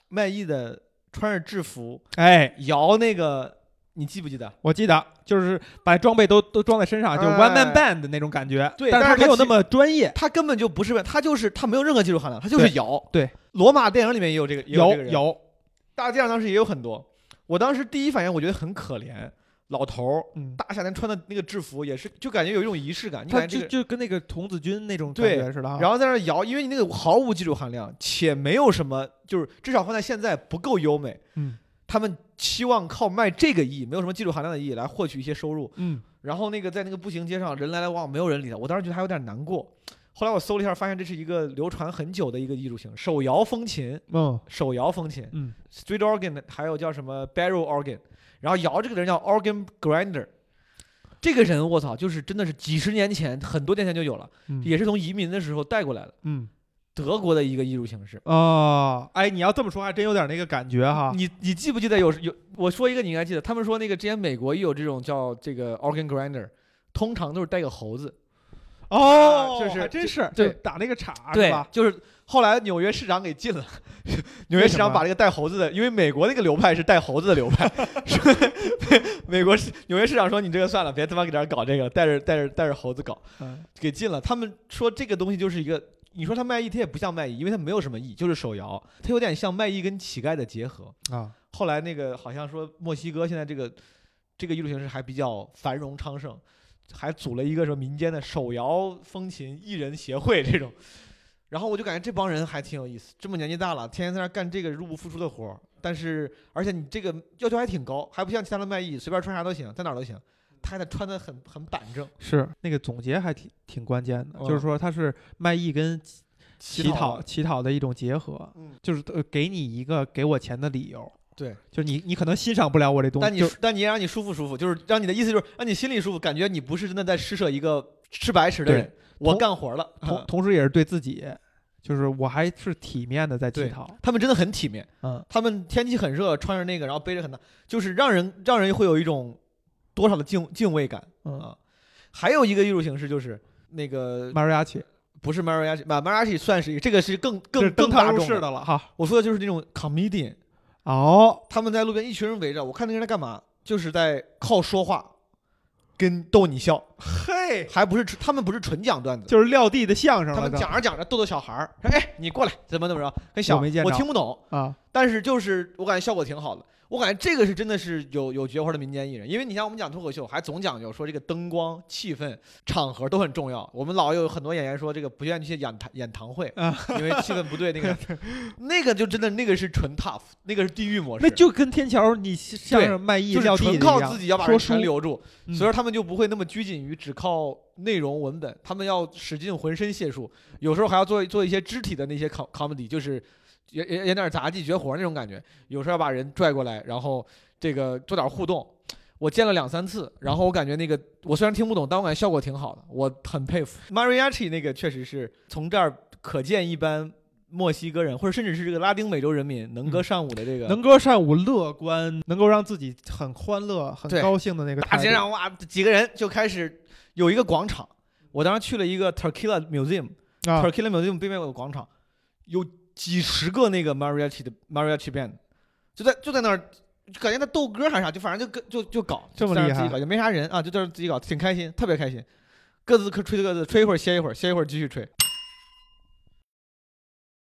S2: 卖艺的穿着制服
S1: 哎，
S2: 摇那个，你记不记得？
S1: 我记得就是把装备都都装在身上，就是 one man band 的那种感觉。
S2: 对
S1: 但是
S2: 但是它其
S1: 它没有那么专业。
S2: 他根本就不是，他就是他没有任何技术含量，他就是摇。
S1: 对，
S2: 罗马电影里面也有这个，也有
S1: 有
S2: 这个人，
S1: 有，
S2: 大街上当时也有很多。我当时第一反应我觉得很可怜，老头儿
S1: 嗯，
S2: 大夏天穿的那个制服也是，就感觉有一种仪式感。你
S1: 他
S2: 感觉这个，
S1: 就就跟那个童子军那种感觉似的哈。
S2: 然后在那摇，因为你那个毫无技术含量，且没有什么，就是至少放在现在不够优美。
S1: 嗯
S2: 他们期望靠卖这个艺，没有什么技术含量的艺来获取一些收入。
S1: 嗯，
S2: 然后那个在那个步行街上人来来往往，没有人理他。我当时觉得还有点难过。后来我搜了一下，发现这是一个流传很久的一个艺术形式，手摇风琴，
S1: 嗯
S2: 手摇风琴
S1: 嗯
S2: ，，street organ，还有叫什么 barrel organ。然后摇这个人叫 organ grinder，这个人我操，就是真的是几十年前，很多年前就有了，
S1: 嗯
S2: 也是从移民的时候带过来的，
S1: 嗯
S2: 德国的一个艺术形式。
S1: 哦，哎，你要这么说，还真有点那个感觉哈。
S2: 你你记不记得有有我说一个你应该记得，他们说那个之前美国也有这种叫这个 organ grinder，通常都是带个猴子。
S1: 哦，
S2: 就是
S1: 还真是，
S2: 对
S1: 就打那个叉是
S2: 对
S1: 吧？，
S2: 就是后来纽约市长给禁了，*laughs* 纽约市长把这个带猴子的，因为美国那个流派是带猴子的流派，*laughs* 说美国市纽约市长说你这个算了，别他妈给这搞这个，带着带着带着猴子搞，
S1: 嗯
S2: 给禁了。他们说这个东西就是一个，你说它卖艺，它也不像卖艺，因为它没有什么艺，就是手摇，它有点像卖艺跟乞丐的结合。
S1: 啊，
S2: 后来那个好像说墨西哥现在这个这个艺术形式还比较繁荣昌盛，还组了一个什么民间的手摇风琴艺人协会这种。然后我就感觉这帮人还挺有意思，这么年纪大了，天天在那干这个入不敷出的活儿，但是而且你这个要求还挺高，还不像其他的卖艺，随便穿啥都行，在哪儿都行，他还得穿的很很板正。
S1: 是那个总结还挺挺关键的，就是
S2: 嗯
S1: 说他是卖艺跟乞讨
S2: 的
S1: 乞讨的一种结合，
S2: 嗯，
S1: 就是呃给你一个给我钱的理由。
S2: 对，
S1: 就是你你可能欣赏不了我这东西，
S2: 但你但你也让你舒服舒服，就是让你的意思就是让你心里舒服，感觉你不是真的在施舍一个吃白食的人，我干活了。
S1: 同同时也是对自己，就是我还是体面的在乞讨。
S2: 他们真的很体面，
S1: 嗯
S2: 他们天气很热，穿着那个，然后背着很大，就是让人让人会有一种多少的敬敬畏感
S1: 嗯
S2: 啊。还有一个艺术形式就是那个
S1: ，mariachi
S2: 不是 mariachi，马 mariachi 算是一个，这个是更更更大众的。
S1: 了哈。
S2: 我说的就是那种 comedian，
S1: 哦，
S2: 他们在路边一群人围着，我看那个人在干嘛，就是在靠说话跟逗你笑，
S1: 嘿，
S2: 还不是纯他们不是纯讲段子。
S1: 就是撂地的相声。
S2: 他们讲着讲着逗逗小孩儿，说哎你过来怎么怎么着，跟小我
S1: 我没见我
S2: 听不懂，
S1: 啊，
S2: 但是就是我感觉效果挺好的。我感觉这个是真的是有有绝活的民间艺人，因为你像我们讲脱口秀，还总讲究说这个灯光、气氛、场合都很重要。我们老有很多演员说这个不愿意去演堂演堂会，
S1: 啊
S2: 因为气氛不对。那个 *laughs* 那个就真的那个是纯 tough，那个是地狱模式，
S1: 那就跟天桥你相声卖艺
S2: 就是纯靠自己要把人留住，
S1: 嗯
S2: 所以说他们就不会那么拘谨于只靠内容文本，他们要使尽浑身解数，有时候还要做做一些肢体的那些 com comedy，就是演演演点杂技绝活那种感觉，有时候要把人拽过来，然后这个做点互动。我见了两三次，然后我感觉那个我虽然听不懂，但我感觉效果挺好的，我很佩服。Mariachi 那个确实是从这儿可见一般墨西哥人或者甚至是这个拉丁美洲人民能歌善舞的这个。
S1: 能歌善舞、乐观，能够让自己很欢乐、很高兴的那个
S2: 大街上哇，几个人就开始有一个广场。我当时去了一个 Tequila Museum，Tequila
S1: 啊
S2: ，Museum 对面有个广场，有几十个那个 mariachi 的 mariachi band，就在就在那儿，感觉在斗歌还是啥，就反正就跟就就搞，
S1: 这么厉
S2: 自己搞，也没啥人啊，就在那儿自己搞，挺开心，特别开心。各自可吹各自，吹一会儿歇一会儿，歇一会儿继续吹。